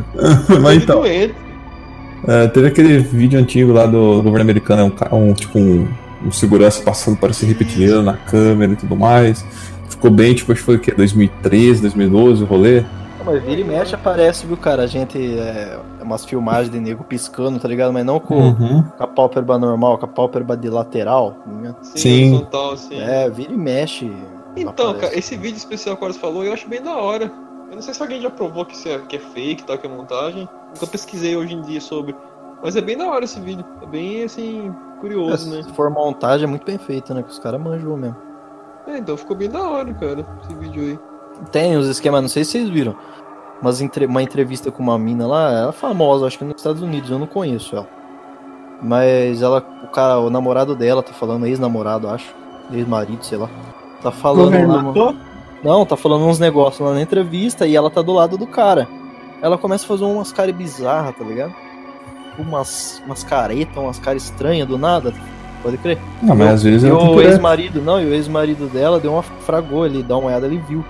[SPEAKER 4] Mas então, é, teve aquele vídeo antigo lá do governo americano, é um, um tipo um, um segurança passando para ser reptiliano na câmera e tudo mais. Ficou bem, tipo, acho que foi o quê? 2013, 2012 o rolê?
[SPEAKER 3] Mas vira e mexe aparece, viu, cara? A gente. É, é umas filmagens de nego piscando, tá ligado? Mas não com,
[SPEAKER 4] Uhum.
[SPEAKER 3] com a pálpebra normal, com a pálpebra de lateral. tá ligado?
[SPEAKER 4] Sim.
[SPEAKER 2] horizontal, assim.
[SPEAKER 3] É, vira e mexe.
[SPEAKER 2] Então,
[SPEAKER 3] aparece.
[SPEAKER 2] cara, esse vídeo especial que o Horus falou, eu acho bem da hora. Eu não sei se alguém já provou que, isso é, que é fake, tal, que é montagem. Nunca pesquisei hoje em dia sobre. Mas é bem da hora esse vídeo. É bem, assim, curioso, né?
[SPEAKER 3] Se for montagem, é muito bem feita, né? Que os caras manjam mesmo.
[SPEAKER 2] É, então ficou bem da hora, cara, esse vídeo aí.
[SPEAKER 3] Tem os esquemas, não sei se vocês viram. Mas entre- uma entrevista com uma mina lá, ela é famosa, acho que nos Estados Unidos, eu não conheço ela. Mas ela, o cara, o namorado dela tá falando, ex-namorado, acho. Ex-marido, sei lá. Tá falando lá. Não, tá falando uns negócios lá na entrevista e ela tá do lado do cara. Ela começa a fazer umas caras bizarras, tá ligado? umas, umas caretas, umas caras estranhas do nada. Pode crer.
[SPEAKER 4] Não, mas às vezes
[SPEAKER 3] E o ex-marido, não, e o ex-marido dela deu uma fragou ali, dá uma olhada, ele viu.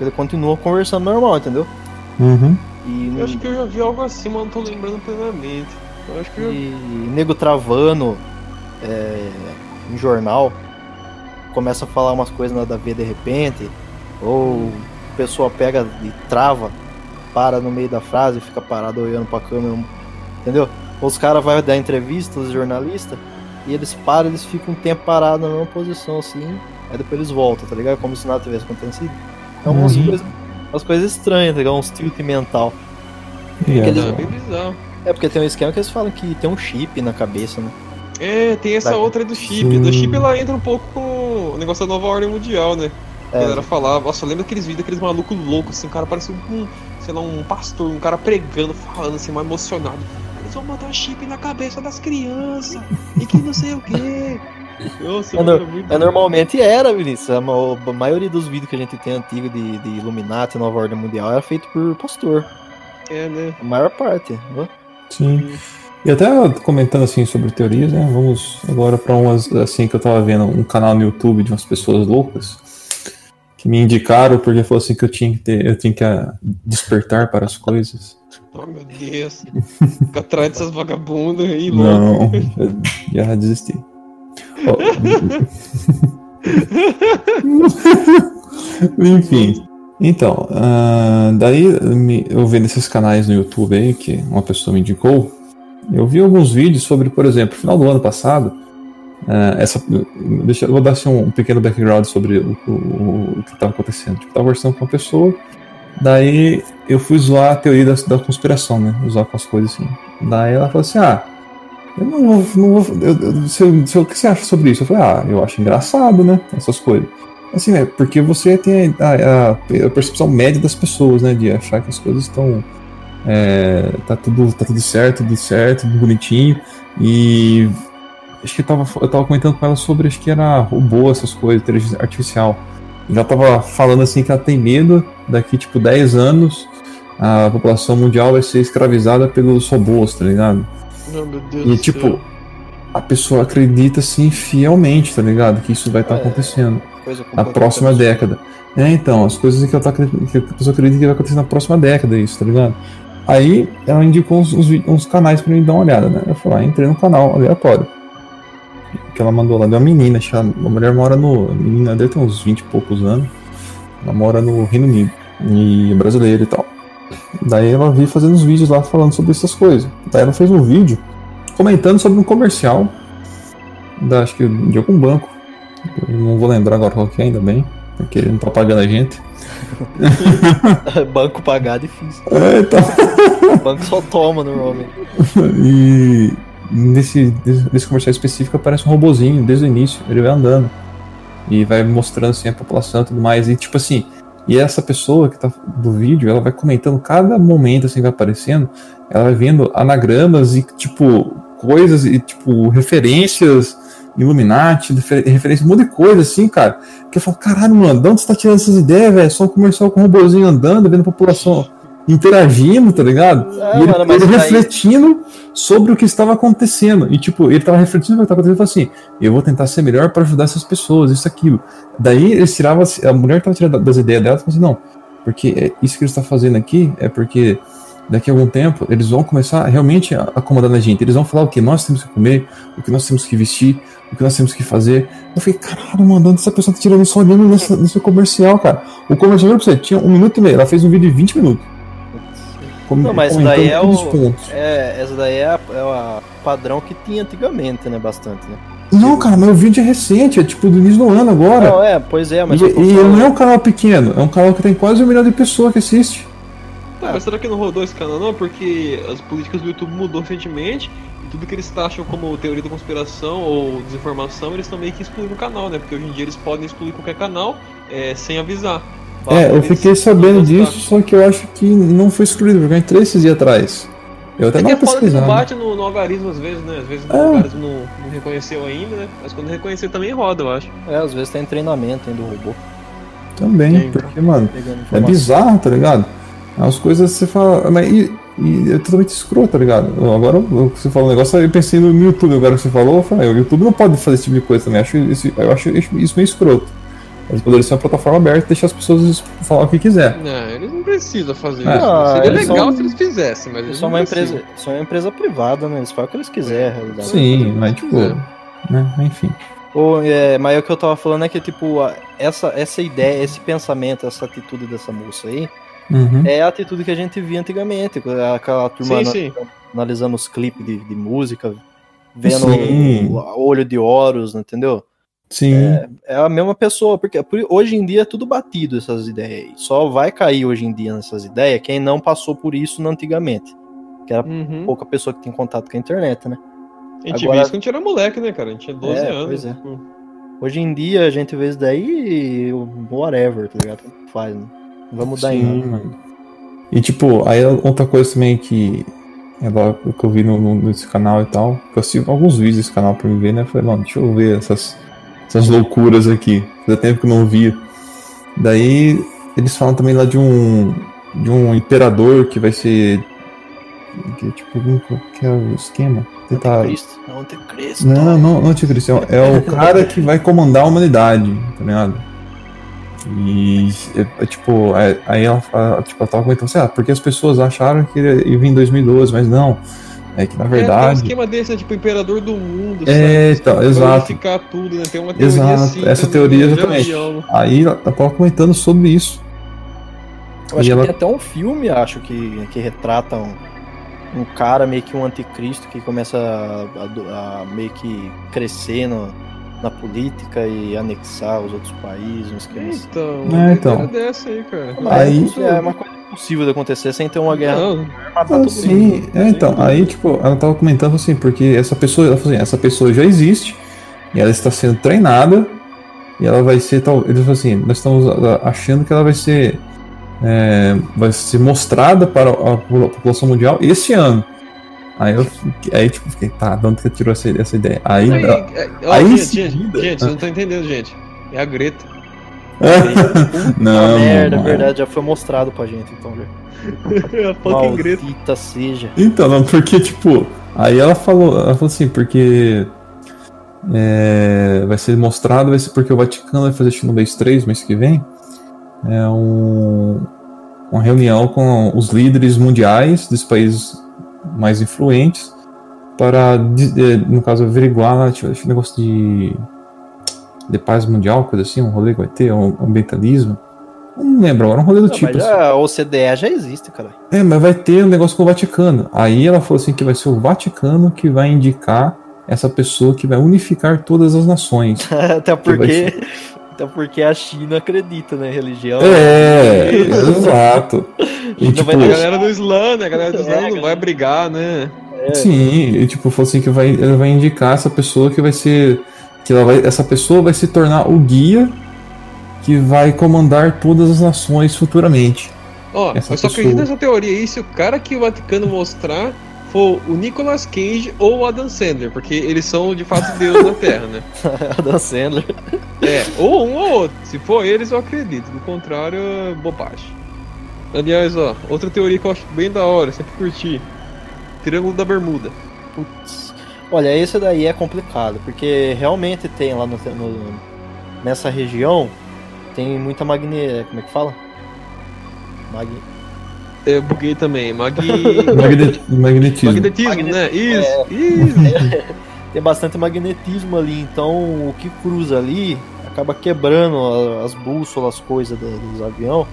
[SPEAKER 3] Ele continua conversando normal, entendeu?
[SPEAKER 4] Uhum.
[SPEAKER 3] E,
[SPEAKER 2] Eu acho que eu já vi algo assim, mas não tô lembrando plenamente. Eu acho que eu
[SPEAKER 3] e nego travando é, em jornal, começa a falar umas coisas nada a ver de repente, ou a pessoa pega e trava, para no meio da frase, fica parado olhando pra câmera, entendeu? Ou os caras vão dar entrevista, os jornalistas, e eles param, eles ficam um tempo parados na mesma posição assim, aí depois eles voltam, tá ligado? Como se nada tivesse acontecido. Então umas
[SPEAKER 4] Uhum.
[SPEAKER 3] coisas. Umas coisas estranhas, tá ligado? Uns tilt mental. Aqueles-
[SPEAKER 2] É bem bizarro.
[SPEAKER 3] É porque tem um esquema que eles falam que tem um chip na cabeça, né?
[SPEAKER 2] É, tem essa
[SPEAKER 3] Vai.
[SPEAKER 2] outra aí do chip.
[SPEAKER 4] Sim.
[SPEAKER 2] Do chip ela entra um pouco com o negócio da nova ordem mundial, né? A
[SPEAKER 3] É.
[SPEAKER 2] galera falava, nossa, eu lembro daqueles vídeos daqueles malucos loucos, assim, o cara parecia um, sei lá, um pastor, um cara pregando, falando assim, mais emocionado. Eles vão botar chip na cabeça das crianças e que não sei o quê. Nossa,
[SPEAKER 3] É, é, normalmente era, Vinícius. A, ma- a maioria dos vídeos que a gente tem antigo de, de Illuminati, Nova Ordem Mundial, era feito por pastor.
[SPEAKER 2] É, né?
[SPEAKER 3] A maior parte. né?
[SPEAKER 4] Sim. E até comentando assim sobre teorias, né? Vamos agora para umas assim que eu tava vendo um canal no YouTube de umas pessoas loucas que me indicaram porque falou assim que eu tinha que ter, eu tinha que ah, despertar para as coisas.
[SPEAKER 2] Oh, meu Deus. Fica atrás dessas vagabundas aí, louco.
[SPEAKER 4] Não, já desisti. Enfim. Então, ah, daí me- eu vendo esses canais no YouTube aí, que uma pessoa me indicou, eu vi alguns vídeos sobre, por exemplo, final do ano passado, ah, essa, deixa, vou dar assim, um pequeno background sobre o, o- o que estava acontecendo. Tipo, eu tava conversando com uma pessoa, daí eu fui zoar a teoria da, da conspiração, né? Usar com as coisas assim. Daí ela falou assim, ah, eu não vou. Não vou eu, eu, se se o que você acha sobre isso? Eu falei, ah, eu acho engraçado, né? Essas coisas. Assim, é porque você tem a, a- a percepção média das pessoas, né? De achar que as coisas estão. É, tá, tudo, tá tudo certo, tudo certo, tudo bonitinho. E. Acho que eu tava, eu tava comentando com ela sobre, acho que era robô, essas coisas, inteligência artificial. E ela tava falando assim que ela tem medo daqui, tipo, 10 anos a população mundial vai ser escravizada pelos robôs, tá ligado?
[SPEAKER 2] Meu Deus
[SPEAKER 4] E tipo,
[SPEAKER 2] céu.
[SPEAKER 4] a pessoa acredita assim fielmente, tá ligado? Que isso vai estar
[SPEAKER 3] É.
[SPEAKER 4] acontecendo na próxima década. É, então, as coisas que, ela tá, que a pessoa acredita que vai acontecer na próxima década, isso, tá ligado? Aí ela indicou uns, uns, uns canais pra mim dar uma olhada, né? Eu falei, ah, entrei no canal aleatório. Que ela mandou lá de uma menina, acho que ela- a mulher mora no. A menina deve ter uns 20 e poucos anos. Ela mora no Reino Unido. E é brasileira e tal. Daí ela vi fazendo uns vídeos lá falando sobre essas coisas. Daí ela fez um vídeo comentando sobre um comercial da, acho que de algum banco. Eu não vou lembrar agora qual que é, ainda bem, porque ele não tá pagando a gente.
[SPEAKER 3] Banco pagar é difícil.
[SPEAKER 4] É, então.
[SPEAKER 3] Banco só toma normalmente.
[SPEAKER 4] E nesse, nesse comercial específico aparece um robozinho desde o início, ele vai andando. E vai mostrando assim a população e tudo mais. E tipo assim, e essa pessoa que tá do vídeo, ela vai comentando cada momento assim vai aparecendo, ela vai vendo anagramas e tipo coisas e tipo referências Illuminati, refer- referência, um monte de coisa assim, cara. Que eu falo, caralho, mano, de onde você tá tirando essas ideias, velho? Só um comercial com um robozinho andando, vendo a população interagindo, tá ligado?
[SPEAKER 3] É,
[SPEAKER 4] e ele,
[SPEAKER 3] mano, mas
[SPEAKER 4] ele refletindo sobre o que estava acontecendo. E, tipo, ele tava refletindo sobre o que estava acontecendo e falou assim: eu vou tentar ser melhor para ajudar essas pessoas, isso, aquilo. Daí ele tirava, a mulher tava tirando das ideias dela e falou assim: não, porque é isso que ele está fazendo aqui é porque daqui a algum tempo eles vão começar realmente a acomodar na gente. Eles vão falar o que nós temos que comer, o que nós temos que vestir, o que nós temos que fazer. Eu falei, caralho, mano, onde essa pessoa tá tirando isso olhando nesse, nesse comercial, cara? O comercial, pra você, tinha um minuto e meio, ela fez um vídeo de 20 minutos. Com-
[SPEAKER 3] Não, mas daí é o-. É, essa daí é a, é a padrão que tinha antigamente, né? Bastante, né?
[SPEAKER 4] Não, cara, meu vídeo é recente, é tipo do início do ano agora.
[SPEAKER 3] Não, é, pois é, mas
[SPEAKER 4] e e
[SPEAKER 3] falando-
[SPEAKER 4] não é um canal pequeno, é um canal que tem quase um milhão de pessoas que assiste.
[SPEAKER 2] Tá, mas será que não rodou esse canal não? Porque as políticas do YouTube mudou recentemente e tudo que eles taxam como teoria da conspiração ou desinformação, eles estão meio que excluindo o canal, né? Porque hoje em dia eles podem excluir qualquer canal é, sem avisar.
[SPEAKER 4] É, eu
[SPEAKER 2] Eles-
[SPEAKER 4] fiquei sabendo disso, só que eu acho que não foi excluído, porque eu entrei esses dias atrás. Eu até
[SPEAKER 2] É que
[SPEAKER 4] não
[SPEAKER 2] é foda que bate no, no algarismo às vezes, né? Às vezes
[SPEAKER 4] É.
[SPEAKER 2] o algarismo não, não reconheceu ainda, né? Mas quando reconhecer também roda, eu acho.
[SPEAKER 3] É, às vezes tem treinamento ainda do robô.
[SPEAKER 4] Também,
[SPEAKER 2] Sim.
[SPEAKER 4] porque, mano, é bizarro, tá ligado? As coisas você fala. Mas, e, E é totalmente escroto, tá ligado? Agora, o que você falou um negócio, eu pensei no YouTube, agora que você falou, eu falei, o YouTube não pode fazer esse tipo de coisa também. Eu acho isso, eu acho isso meio escroto. Eles poderiam ser uma plataforma aberta e deixar as pessoas falar o que quiser.
[SPEAKER 2] Não, eles não precisam fazer
[SPEAKER 4] É.
[SPEAKER 2] isso.
[SPEAKER 3] Não,
[SPEAKER 2] Seria
[SPEAKER 3] eles
[SPEAKER 2] legal
[SPEAKER 3] são-
[SPEAKER 2] se eles fizessem, mas
[SPEAKER 3] Eles são
[SPEAKER 2] não
[SPEAKER 3] uma
[SPEAKER 2] precisam.
[SPEAKER 3] empresa, são uma empresa privada, né? Eles fazem o que eles quiserem, na realidade.
[SPEAKER 4] Sim, mas tipo.
[SPEAKER 2] É.
[SPEAKER 4] Né? Enfim.
[SPEAKER 3] Ou, é, mas o que eu tava falando é que, tipo, a- essa, essa ideia, esse pensamento, essa atitude dessa moça aí,
[SPEAKER 4] Uhum.
[SPEAKER 3] é a atitude que a gente via antigamente, aquela turma
[SPEAKER 2] Sim, sim.
[SPEAKER 3] analisando os clipes de, de música, vendo o, o olho de Horus, entendeu?
[SPEAKER 4] Sim.
[SPEAKER 3] É a mesma pessoa, porque por- hoje em dia é tudo batido essas ideias aí. Só vai cair hoje em dia nessas ideias quem não passou por isso no antigamente. Que era
[SPEAKER 2] Uhum.
[SPEAKER 3] pouca pessoa que tem contato com a internet, né?
[SPEAKER 2] A gente
[SPEAKER 3] Agora-
[SPEAKER 2] via isso quando a gente era moleque, né, cara? A gente tinha 12
[SPEAKER 3] É,
[SPEAKER 2] anos.
[SPEAKER 3] pois é.
[SPEAKER 2] tipo,
[SPEAKER 3] Hoje em dia a gente vê isso daí e whatever, tá ligado? Faz, né? Não vai mudar
[SPEAKER 4] Sim, mano. E tipo, aí outra coisa também que ela, que eu vi no, no- nesse canal e tal, que eu assisti alguns vídeos desse canal pra me ver, né? Eu falei, mano, deixa eu ver essas, essas loucuras aqui. Fazia tempo que eu não via. Daí eles falam também lá de um de um imperador que vai ser que, tipo, qual que é o esquema? Tentar
[SPEAKER 3] Anticristo. Não, anticristo.
[SPEAKER 4] não, não, não anticristo, é é o cara que vai comandar a humanidade, tá ligado? E é, é, tipo, é- aí ela, fala- tipo, ela tava comentando assim, ah, porque as pessoas acharam que ele ia vir em 2012, mas não. É que na
[SPEAKER 2] É, tem um
[SPEAKER 4] verdade.
[SPEAKER 2] esquema desse, né? Tipo, imperador do mundo,
[SPEAKER 4] É,
[SPEAKER 2] sabe?
[SPEAKER 4] então,
[SPEAKER 2] Pra
[SPEAKER 4] exato.
[SPEAKER 2] unificar tudo, né? Tem uma teoria
[SPEAKER 4] Exato,
[SPEAKER 2] assim.
[SPEAKER 4] essa teoria
[SPEAKER 2] né?
[SPEAKER 4] exatamente. Aí ela ela tava comentando sobre isso.
[SPEAKER 3] Eu acho
[SPEAKER 4] E
[SPEAKER 3] que
[SPEAKER 4] ela-
[SPEAKER 3] tem até um filme, acho, que, que retrata um, um cara meio que um anticristo que começa a, a a meio que crescer no- na política e anexar os outros países, um esquema assim.
[SPEAKER 2] Então,
[SPEAKER 4] É,
[SPEAKER 2] uma
[SPEAKER 4] então.
[SPEAKER 2] dessa aí, cara.
[SPEAKER 3] Mas
[SPEAKER 4] Aí-
[SPEAKER 3] é uma coisa impossível de acontecer sem ter uma guerra.
[SPEAKER 2] Não,
[SPEAKER 3] matar
[SPEAKER 4] Ah, sim,
[SPEAKER 3] mundo.
[SPEAKER 4] é, então, aí tipo, ela tava comentando assim, porque essa pessoa, ela falou assim, essa pessoa já existe, e ela está sendo treinada, e ela vai ser tal. Ele falou assim, nós estamos ah, achando que ela vai ser. é, vai ser mostrada para a popula- população mundial esse ano. Aí eu fiquei- aí, tipo, fiquei, tá, de onde que tirou essa, essa ideia? Aí.
[SPEAKER 2] Aí, é, ó,
[SPEAKER 4] aí
[SPEAKER 2] gente, gente,
[SPEAKER 4] seguida-
[SPEAKER 2] gente, vocês não estão entendendo, gente. É a Greta.
[SPEAKER 4] Não,
[SPEAKER 3] merda, é
[SPEAKER 4] não,
[SPEAKER 3] verdade, já foi mostrado pra gente, então, já.
[SPEAKER 2] É a fucking Greta.
[SPEAKER 3] Maldita seja.
[SPEAKER 4] Então, não, porque, tipo, aí ela falou, ela falou assim, porque é, vai ser mostrado, vai ser porque o Vaticano vai fazer mês 3, mês que vem, é um, uma reunião com os líderes mundiais dos países mais influentes para, é, no caso, averiguar lá, tipo, esse negócio de, de paz mundial, coisa assim, um rolê que vai ter, um ambientalismo. Não lembro agora, um rolê do
[SPEAKER 3] Não,
[SPEAKER 4] tipo.
[SPEAKER 3] mas
[SPEAKER 4] assim.
[SPEAKER 3] já, a OCDE já existe, cara.
[SPEAKER 4] É, mas vai ter um negócio com o Vaticano. Aí ela falou assim que vai ser o Vaticano que vai indicar essa pessoa que vai unificar todas as nações.
[SPEAKER 3] até
[SPEAKER 4] vai
[SPEAKER 3] porque. Até porque a China acredita, né? Religião.
[SPEAKER 4] É, exato. E, tipo,
[SPEAKER 3] vai
[SPEAKER 2] A galera do Islã, né? A galera do Islã
[SPEAKER 3] É,
[SPEAKER 2] não
[SPEAKER 3] galera.
[SPEAKER 2] vai brigar, né?
[SPEAKER 4] sim, e, tipo, falou assim que vai, ele vai indicar essa pessoa que vai ser. Que vai, essa pessoa vai se tornar o guia que vai comandar todas as nações futuramente.
[SPEAKER 2] Ó,
[SPEAKER 4] Essa
[SPEAKER 2] eu só
[SPEAKER 4] pessoa.
[SPEAKER 2] acredito nessa teoria aí se o cara que o Vaticano mostrar for o Nicolas Cage ou o Adam Sandler, porque eles são de fato Deus na Terra, né?
[SPEAKER 3] Adam Sandler.
[SPEAKER 2] É, ou um ou outro. Se for eles, eu acredito. Do contrário, é bobagem. Aliás, ó, outra teoria que eu acho bem da hora, sempre curti. Triângulo da Bermuda.
[SPEAKER 3] Putz. Olha, esse daí é complicado, porque realmente tem lá no, no- nessa região tem muita magne... como é que fala? Mag...
[SPEAKER 2] Eu buguei também. Mag...
[SPEAKER 4] Magne- magnetismo.
[SPEAKER 2] Magnetismo, né? Isso,
[SPEAKER 3] É.
[SPEAKER 2] isso.
[SPEAKER 3] tem bastante magnetismo ali, então o que cruza ali acaba quebrando as bússolas, as coisas do- dos aviões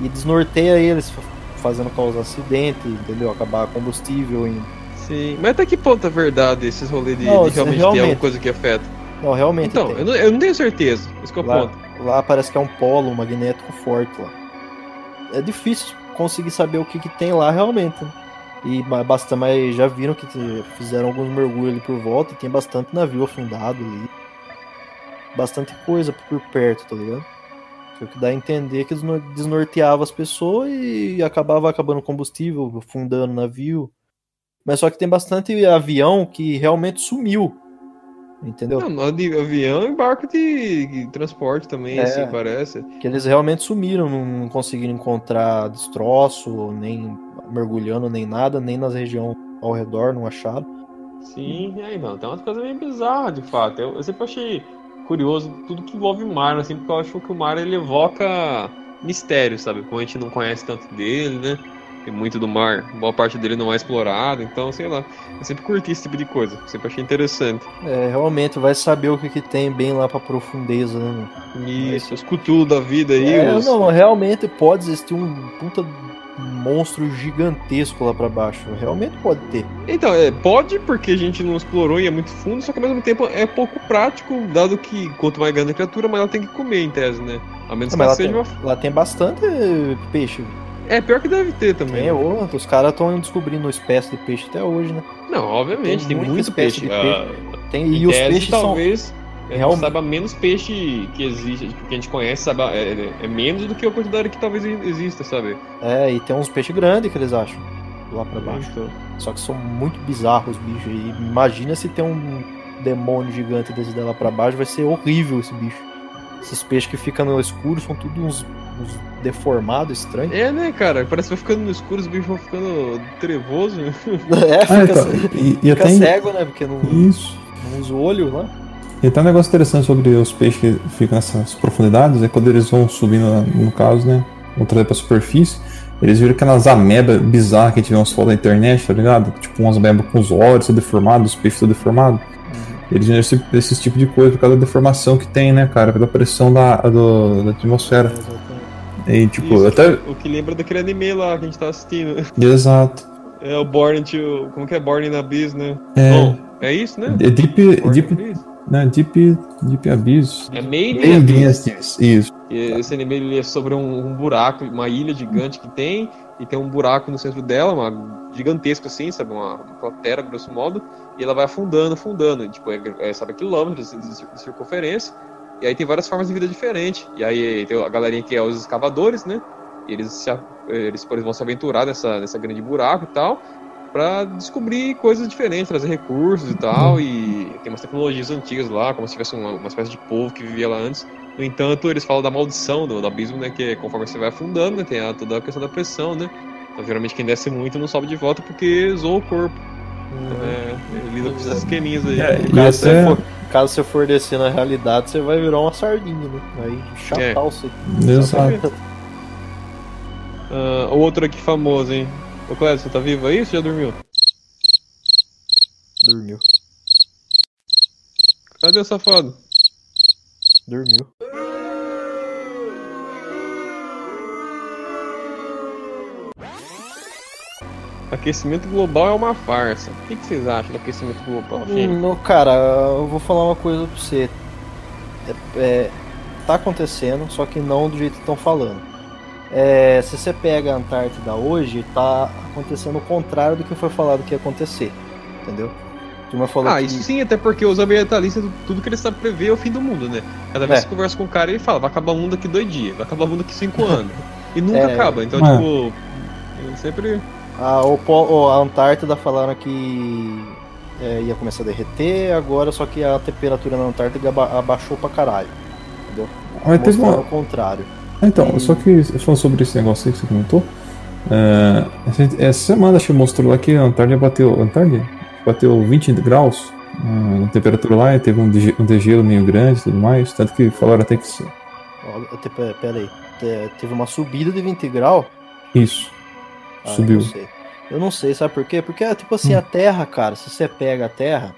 [SPEAKER 3] e desnorteia eles, fa- fazendo causar acidente, entendeu? Acabar combustível em.
[SPEAKER 2] Sim. Mas até que ponto é verdade esses rolês de,
[SPEAKER 3] Não,
[SPEAKER 2] de
[SPEAKER 3] isso
[SPEAKER 2] realmente, ter
[SPEAKER 3] realmente.
[SPEAKER 2] alguma coisa que afeta?
[SPEAKER 3] Não, realmente
[SPEAKER 2] Então,
[SPEAKER 3] tem.
[SPEAKER 2] eu não, eu não tenho certeza. Esse que é o
[SPEAKER 3] Lá,
[SPEAKER 2] ponto.
[SPEAKER 3] lá parece que é um polo magnético forte lá. É difícil conseguir saber o que, que tem lá realmente. né? E basta, mas já viram que fizeram alguns mergulhos ali por volta e tem bastante navio afundado ali. Bastante coisa por perto, tá ligado? O que dá a entender que desnor- desnorteava as pessoas e acabava acabando combustível, afundando navio. Mas só que tem bastante avião que realmente sumiu. Entendeu?
[SPEAKER 2] Não, não, de avião e barco de, de transporte também,
[SPEAKER 3] É.
[SPEAKER 2] assim, parece.
[SPEAKER 3] que eles realmente sumiram, não conseguiram encontrar destroço, nem mergulhando nem nada, nem nas regiões ao redor, não acharam.
[SPEAKER 2] Sim, é, então, tem umas coisas meio bizarras, de fato. Eu, eu sempre achei curioso tudo que envolve mar, assim, porque eu acho que o mar ele evoca mistério, sabe? Como a gente não conhece tanto dele, né? Tem muito do mar, boa parte dele não é explorado, então, sei lá. Eu sempre curti esse tipo de coisa, sempre achei interessante.
[SPEAKER 3] É, realmente, vai saber o que, que tem bem lá pra profundeza, né?
[SPEAKER 2] Isso, os cutulos da vida aí,
[SPEAKER 3] É,
[SPEAKER 2] os...
[SPEAKER 3] não, realmente pode existir um puta monstro gigantesco lá pra baixo. Realmente pode ter.
[SPEAKER 2] Então, é, pode porque a gente não explorou e é muito fundo, só que ao mesmo tempo é pouco prático, dado que quanto mais grande a criatura, mais ela tem que comer, em tese, né? A menos
[SPEAKER 3] Não,
[SPEAKER 2] que ela
[SPEAKER 3] mas
[SPEAKER 2] seja
[SPEAKER 3] lá,
[SPEAKER 2] uma...
[SPEAKER 3] tem, lá tem bastante peixe.
[SPEAKER 2] É, pior que deve ter também.
[SPEAKER 3] Tem, ô, os caras estão descobrindo espécie de peixe até hoje, né?
[SPEAKER 2] Não, obviamente,
[SPEAKER 3] Tem
[SPEAKER 2] tem,
[SPEAKER 3] muita
[SPEAKER 2] muito
[SPEAKER 3] espécie
[SPEAKER 2] peixe.
[SPEAKER 3] de peixe.
[SPEAKER 2] Ah,
[SPEAKER 3] Tem,
[SPEAKER 2] em
[SPEAKER 3] e os peixes são.
[SPEAKER 2] talvez a gente
[SPEAKER 3] Realmente-
[SPEAKER 2] saiba menos peixe que existe, que a gente conhece, saiba, é, é- é menos do que a quantidade que talvez exista, sabe?
[SPEAKER 3] É, e tem uns peixes grandes que eles acham lá pra baixo.
[SPEAKER 2] Então,
[SPEAKER 3] Só que são muito bizarros os bichos. E imagina se tem um demônio gigante desse dela pra baixo, vai ser horrível esse bicho. Esses peixes que ficam no escuro são tudo uns, uns deformados, estranhos.
[SPEAKER 2] É, né, cara? Parece que vai ficando no escuro, os bichos vão ficando trevoso.
[SPEAKER 3] É,
[SPEAKER 4] Ah,
[SPEAKER 3] fica,
[SPEAKER 4] então, e, e
[SPEAKER 3] fica
[SPEAKER 4] até,
[SPEAKER 3] cego, né? Porque não,
[SPEAKER 4] Isso.
[SPEAKER 3] não usa o olho lá.
[SPEAKER 4] E até um negócio interessante sobre os peixes que ficam nessas profundidades é quando eles vão subindo, no caso, né? Vão trazer pra superfície. Eles viram aquelas amebas bizarras que a gente vê umas fotos na internet, tá ligado? Tipo umas amebas com os olhos deformados, os peixes tudo deformados. Eles viram esse, esse tipo de coisa por causa da deformação que tem, né, cara? Pela pressão da, do- da atmosfera. E tipo,
[SPEAKER 2] Isso,
[SPEAKER 4] até.
[SPEAKER 2] O que lembra daquele anime lá que a gente tá assistindo.
[SPEAKER 4] Exato.
[SPEAKER 2] É o Born to. Como que é? Born in Abyss, né?
[SPEAKER 4] É.
[SPEAKER 2] Bom, é isso, né?
[SPEAKER 4] É Deep.
[SPEAKER 2] Born
[SPEAKER 4] Deep. Né, deep. Deep Abyss.
[SPEAKER 2] É Made in
[SPEAKER 4] Made in
[SPEAKER 2] Abyss.
[SPEAKER 4] Abyss, Isso.
[SPEAKER 2] Esse anime ele é sobre um, um buraco, uma ilha gigante que tem, e tem um buraco no centro dela, uma gigantesca assim, sabe? Uma, cratera, grosso modo, e ela vai afundando, afundando. e, Tipo, é, é, sabe, quilômetros de, de- circunferência. E aí tem várias formas de vida diferentes. E aí tem a galerinha que é os escavadores, né? Eles, se, eles, eles vão se aventurar nessa, nessa grande buraco e tal, pra descobrir coisas diferentes, trazer recursos e tal. E tem umas tecnologias antigas lá, como se tivesse uma, uma espécie de povo que vivia lá antes. No entanto, eles falam da maldição do, do abismo, né? Que é conforme você vai afundando, né? Tem a, toda a questão da pressão, né? Então, geralmente, quem desce muito não sobe de volta porque zoou o corpo. Então, é, ele lida com esses esqueminhas aí.
[SPEAKER 4] É, e
[SPEAKER 3] Caso você,
[SPEAKER 4] até.
[SPEAKER 3] for, caso você for descer na realidade, você vai virar uma sardinha, né? Vai chatar
[SPEAKER 2] É.
[SPEAKER 3] você.
[SPEAKER 4] Exato.
[SPEAKER 2] O outro aqui famoso, hein? Ô, Clédio, você tá vivo aí? Você já dormiu?
[SPEAKER 3] Dormiu.
[SPEAKER 2] Cadê o safado?
[SPEAKER 3] Dormiu.
[SPEAKER 2] Aquecimento global é uma farsa. O que, que vocês acham do aquecimento global, gente?
[SPEAKER 3] Hum, Não, cara, eu vou falar uma coisa pra você. É, é, tá acontecendo, só que não do jeito que estão falando. É, se você pega a Antártida hoje, tá acontecendo o contrário do que foi falado que ia acontecer. Entendeu? A turma falou
[SPEAKER 2] Ah,
[SPEAKER 3] que...
[SPEAKER 2] isso sim, até porque os ambientalistas, tudo que eles sabem prever é o fim do mundo, né? Cada vez
[SPEAKER 3] É.
[SPEAKER 2] que você conversa com o cara, ele fala, vai acabar o mundo daqui dois dias, vai acabar o mundo daqui cinco anos. E nunca
[SPEAKER 3] É.
[SPEAKER 2] acaba, então,
[SPEAKER 4] É.
[SPEAKER 2] tipo, sempre...
[SPEAKER 3] A, o po- o- a Antártida falaram que é, ia começar a derreter, agora só que a temperatura na Antártida aba- abaixou pra caralho.
[SPEAKER 4] Mas teve
[SPEAKER 3] Mostrando
[SPEAKER 4] uma,
[SPEAKER 3] o contrário.
[SPEAKER 4] Ah, Então, só que falando sobre esse negócio aí que você comentou, é, essa- semana acho que mostrou lá que a Antártida bateu, a Antártida bateu 20 graus na temperatura lá e teve um, um degelo meio grande e tudo mais, tanto que falaram até que se-
[SPEAKER 3] Ó, te- pe- Pera aí. Te- Teve uma subida de 20 graus.
[SPEAKER 4] isso
[SPEAKER 3] Ah,
[SPEAKER 4] subiu.
[SPEAKER 3] Eu não sei. Eu não sei, sabe por quê? Porque, tipo assim, a Terra, cara, se você pega a Terra,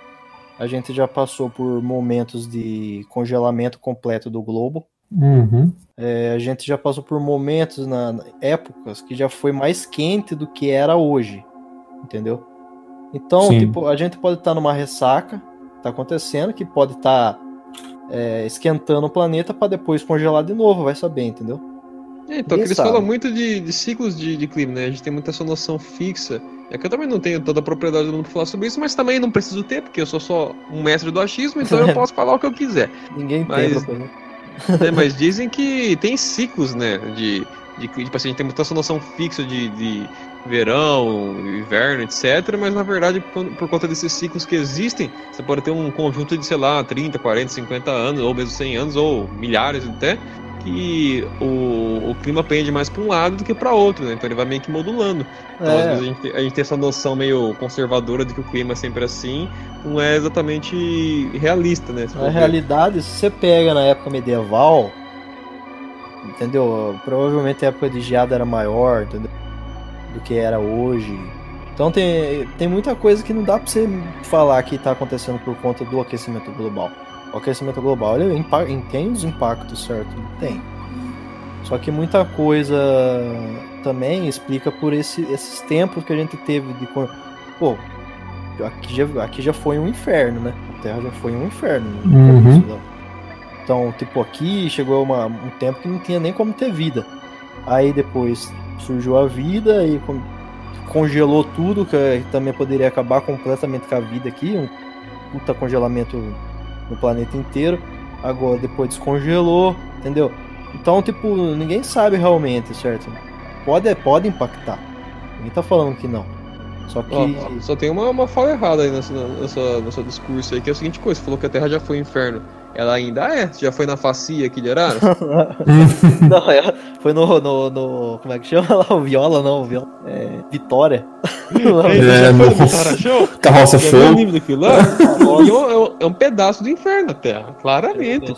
[SPEAKER 3] a gente já passou por momentos de congelamento completo do globo.
[SPEAKER 4] Uhum.
[SPEAKER 3] É, a gente já passou por momentos, na na- épocas, que já foi mais quente do que era hoje. Entendeu? Então,
[SPEAKER 4] Sim.
[SPEAKER 3] tipo, a gente pode estar numa ressaca, tá acontecendo, que pode estar é, esquentando o planeta para depois congelar de novo, vai saber, entendeu?
[SPEAKER 2] É, então, eles
[SPEAKER 3] sabe.
[SPEAKER 2] falam muito de, de ciclos de, de clima, né? A gente tem muita essa noção fixa. É que eu também não tenho toda a propriedade do mundo pra falar sobre isso, mas também não preciso ter, porque eu sou só um mestre do achismo, então eu posso falar o que eu quiser.
[SPEAKER 3] Ninguém
[SPEAKER 2] Mas-
[SPEAKER 3] coisa.
[SPEAKER 2] né? Mas dizem que tem ciclos, né? De, de, tipo assim, a gente tem muita essa noção fixa de, de verão, inverno, etc. Mas na verdade, por, por conta desses ciclos que existem, você pode ter um conjunto de, sei lá, 30, 40, 50 anos, ou mesmo 100 anos, ou milhares até, que o, o clima pende mais para um lado do que para outro, né? Então ele vai meio que modulando. Então,
[SPEAKER 3] É.
[SPEAKER 2] às vezes a gente, a gente tem essa noção meio conservadora de que o clima é sempre assim, não é exatamente realista, né?
[SPEAKER 3] Na realidade, se você pega na época medieval, entendeu? Provavelmente a época de geada era maior, entendeu? Do que era hoje. Então tem, tem muita coisa que não dá pra você falar que tá acontecendo por conta do aquecimento global. O aquecimento global ele impa- tem os impactos, certo? Tem. Só que muita coisa também explica por esse- esses tempos que a gente teve de. Pô, aqui já, aqui já foi um inferno, né? A Terra já foi um inferno. no
[SPEAKER 4] Uhum.
[SPEAKER 3] dela. Então, tipo, aqui chegou uma- um tempo que não tinha nem como ter vida. Aí depois surgiu a vida e con- congelou tudo, que também poderia acabar completamente com a vida aqui. Um puta congelamento no planeta inteiro. Agora depois descongelou, entendeu? Então, tipo, ninguém sabe realmente, certo? Pode, pode impactar. Ninguém tá falando que não. Só que.
[SPEAKER 2] Ó, só tem uma, uma fala errada aí nessa, nessa, nessa discurso aí, que é a seguinte coisa, você falou que a Terra já foi um inferno. Ela ainda é, já foi na facia aqui de Araras.
[SPEAKER 3] não, é- foi no, no, no- Como é que chama lá? O Viola, não, o Viola. É, Vitória.
[SPEAKER 4] É, nossa.
[SPEAKER 2] Show?
[SPEAKER 4] Carroça show.
[SPEAKER 2] é um- é um- é um pedaço do inferno a Terra, claramente.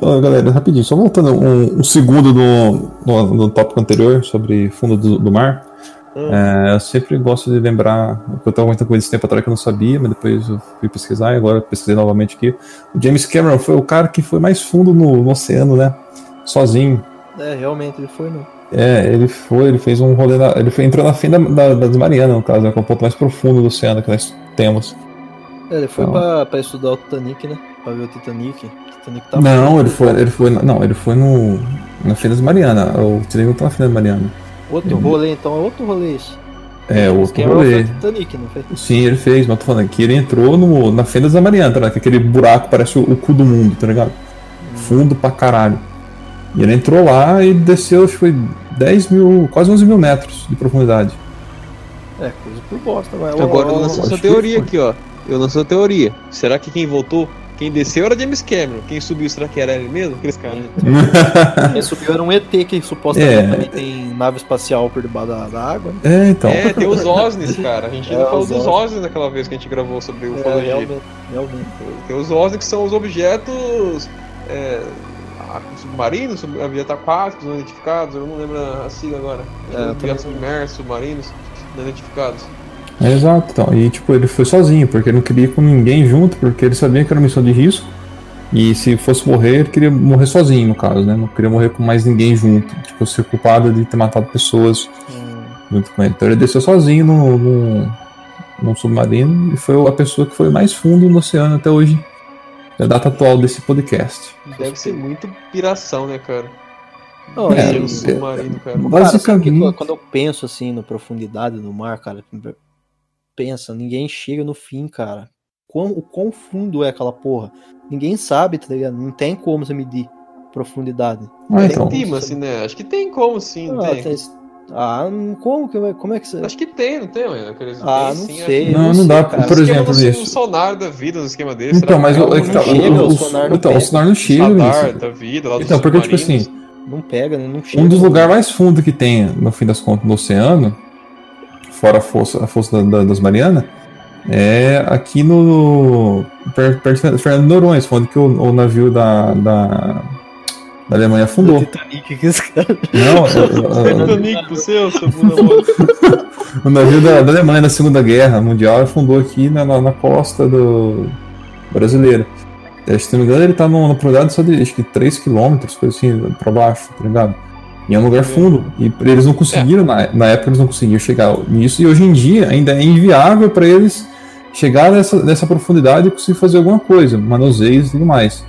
[SPEAKER 4] Ó, galera, rapidinho, só voltando um, um segundo no, no, no tópico anterior sobre fundo do, do mar. É, eu sempre gosto de lembrar, que eu estava comentando com ele esse tempo atrás que eu não sabia, mas depois eu fui pesquisar e agora eu pesquisei novamente aqui. O James Cameron foi o cara que foi mais fundo no, no oceano, né? Sozinho.
[SPEAKER 3] É, realmente ele foi no.
[SPEAKER 4] É, ele foi, ele fez um rolê, na, ele foi, entrou na fenda da, das Marianas, no caso, né, que é o ponto mais profundo do oceano que nós temos.
[SPEAKER 3] É, ele foi
[SPEAKER 4] Não.
[SPEAKER 3] pra, pra estudar o Titanic, né? Pra ver o Titanic. O Titanic tá
[SPEAKER 4] não, ele foi, ele foi, não, ele foi no, na Fenda das Marianas, o Titanic não tá na Fenda das Marianas.
[SPEAKER 3] Outro rolê, então, é outro rolê isso.
[SPEAKER 4] É, outro
[SPEAKER 3] Cameron
[SPEAKER 4] rolê.
[SPEAKER 3] Titanic, não foi?
[SPEAKER 4] Sim, ele fez, mas eu tô falando que ele entrou no, na Fenda da Mariana, tá ligado? Que aquele buraco parece o, o cu do mundo, tá ligado? Fundo pra caralho. E ele entrou lá e desceu, acho que foi 10 mil, quase 11 mil metros de profundidade.
[SPEAKER 3] É, coisa por bosta, mas.
[SPEAKER 2] Agora eu lanço essa teoria aqui, ó. Eu lanço a teoria. Será que quem voltou, quem desceu era James Cameron? Quem subiu, será que era ele mesmo? Aqueles caras.
[SPEAKER 3] Quem subiu era um ET que supostamente
[SPEAKER 4] É.
[SPEAKER 3] tem nave espacial por debaixo da, da água. né?
[SPEAKER 4] É, então.
[SPEAKER 2] É, tem os OSNIs, cara. A gente
[SPEAKER 3] É,
[SPEAKER 2] ainda falou
[SPEAKER 3] os
[SPEAKER 2] dos
[SPEAKER 3] OSNIs.
[SPEAKER 2] Naquela vez que a gente gravou sobre o
[SPEAKER 3] É, realmente, realmente.
[SPEAKER 2] Tem os OSNIs que são os objetos é, ah, submarinos, sub- objetos aquáticos não identificados, eu não lembro a sigla agora.
[SPEAKER 3] É,
[SPEAKER 2] objetos submersos, submarinos não identificados.
[SPEAKER 4] É, exato, então. E tipo, ele foi sozinho, porque ele não queria ir com ninguém junto, porque ele sabia que era uma missão de risco. E se fosse morrer, ele queria morrer sozinho, no caso, né? Não queria morrer com mais ninguém junto. Tipo, ser culpado de ter matado pessoas
[SPEAKER 3] Hum,
[SPEAKER 4] junto com ele. Então ele desceu sozinho no, no, num submarino e foi a pessoa que foi mais fundo no oceano até hoje. Da data atual desse podcast.
[SPEAKER 2] Deve ser muito piração, né, cara?
[SPEAKER 3] Não,
[SPEAKER 4] É,
[SPEAKER 2] no
[SPEAKER 3] e-
[SPEAKER 2] submarino, cara.
[SPEAKER 3] Cara, sabe que
[SPEAKER 4] Basicamente.
[SPEAKER 3] quando eu penso assim na profundidade do mar, cara, pensa, ninguém chega no fim, cara. Quão, o quão fundo é aquela porra? Ninguém sabe, tá ligado? Não tem como você medir profundidade.
[SPEAKER 4] Ah,
[SPEAKER 2] Tem
[SPEAKER 4] então.
[SPEAKER 2] clima, assim, né? Acho que tem como sim, não
[SPEAKER 3] Ah,
[SPEAKER 2] tem.
[SPEAKER 3] tem- ah, como como é que você.
[SPEAKER 2] Acho que tem, não tem, mano?
[SPEAKER 3] Ah,
[SPEAKER 2] tem,
[SPEAKER 3] não
[SPEAKER 2] sim,
[SPEAKER 3] sei.
[SPEAKER 4] Não, não
[SPEAKER 3] sei,
[SPEAKER 4] dá,
[SPEAKER 3] cara.
[SPEAKER 4] por exemplo,
[SPEAKER 2] no,
[SPEAKER 4] isso.
[SPEAKER 2] no sonar da vida, no esquema desse.
[SPEAKER 4] Então, mas o,
[SPEAKER 2] o
[SPEAKER 4] é que tá,
[SPEAKER 3] não chega,
[SPEAKER 4] o,
[SPEAKER 3] sonar não
[SPEAKER 4] então, o sonar não chega
[SPEAKER 2] da vida, lá
[SPEAKER 4] Então, porque, tipo assim,
[SPEAKER 3] Não pega, né? Não chega.
[SPEAKER 4] um dos lugares mais fundos que tem, no fim das contas, no oceano, fora a fossa, a fossa da- da- das Marianas, é aqui no. per- perto de Fernando Noronha, onde que o, o navio da, da, da Alemanha afundou.
[SPEAKER 3] Titanic que esse cara.
[SPEAKER 4] Não, o- o-
[SPEAKER 2] Titanic pro seu, seu
[SPEAKER 4] o, o navio da, da Alemanha na Segunda Guerra Mundial afundou aqui na, na, na costa do brasileira. É, Se não me engano, ele tá numa profundidade só de acho que 3 km, coisa assim, pra baixo, tá ligado? E é um lugar fundo. E eles não conseguiram, na, na época eles não conseguiam chegar nisso, e hoje em dia ainda é inviável para eles chegar nessa, nessa profundidade e conseguir fazer alguma coisa, manuseios e tudo mais.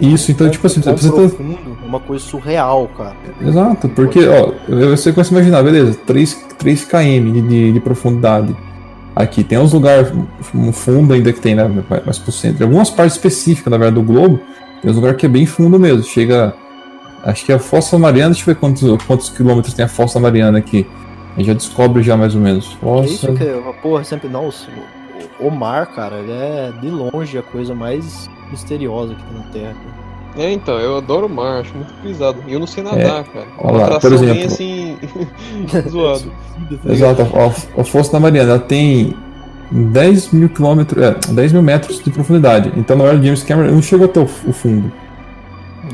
[SPEAKER 4] Isso, então, tipo assim, você tá.
[SPEAKER 3] profundo, é uma coisa surreal, cara.
[SPEAKER 4] Exato, porque, ó, você começa a imaginar, beleza, 3, 3 km de, de, de profundidade. Aqui tem uns lugares um fundo ainda que tem, né, mais pro centro. Em algumas partes específicas, na verdade, do globo, tem uns lugares que é bem fundo mesmo. Chega, acho que a Fossa Mariana, deixa eu ver quantos, quantos quilômetros tem a Fossa Mariana aqui. A gente já descobre já mais ou menos.
[SPEAKER 3] É isso que eu, porra, sempre não. O, o mar, cara, ele é de longe a coisa mais misteriosa que tem na Terra. cara.
[SPEAKER 2] É, então, eu adoro o mar, acho muito pisado. E eu não sei nadar, cara.
[SPEAKER 4] Olha lá, por
[SPEAKER 2] atração bem
[SPEAKER 4] exemplo.
[SPEAKER 2] assim. zoado.
[SPEAKER 4] Exato, a, a Fossa da Mariana ela tem 10 mil quilômetros, é, 10 mil metros de profundidade. Então na hora do James Cameron ele não chegou até o, o fundo.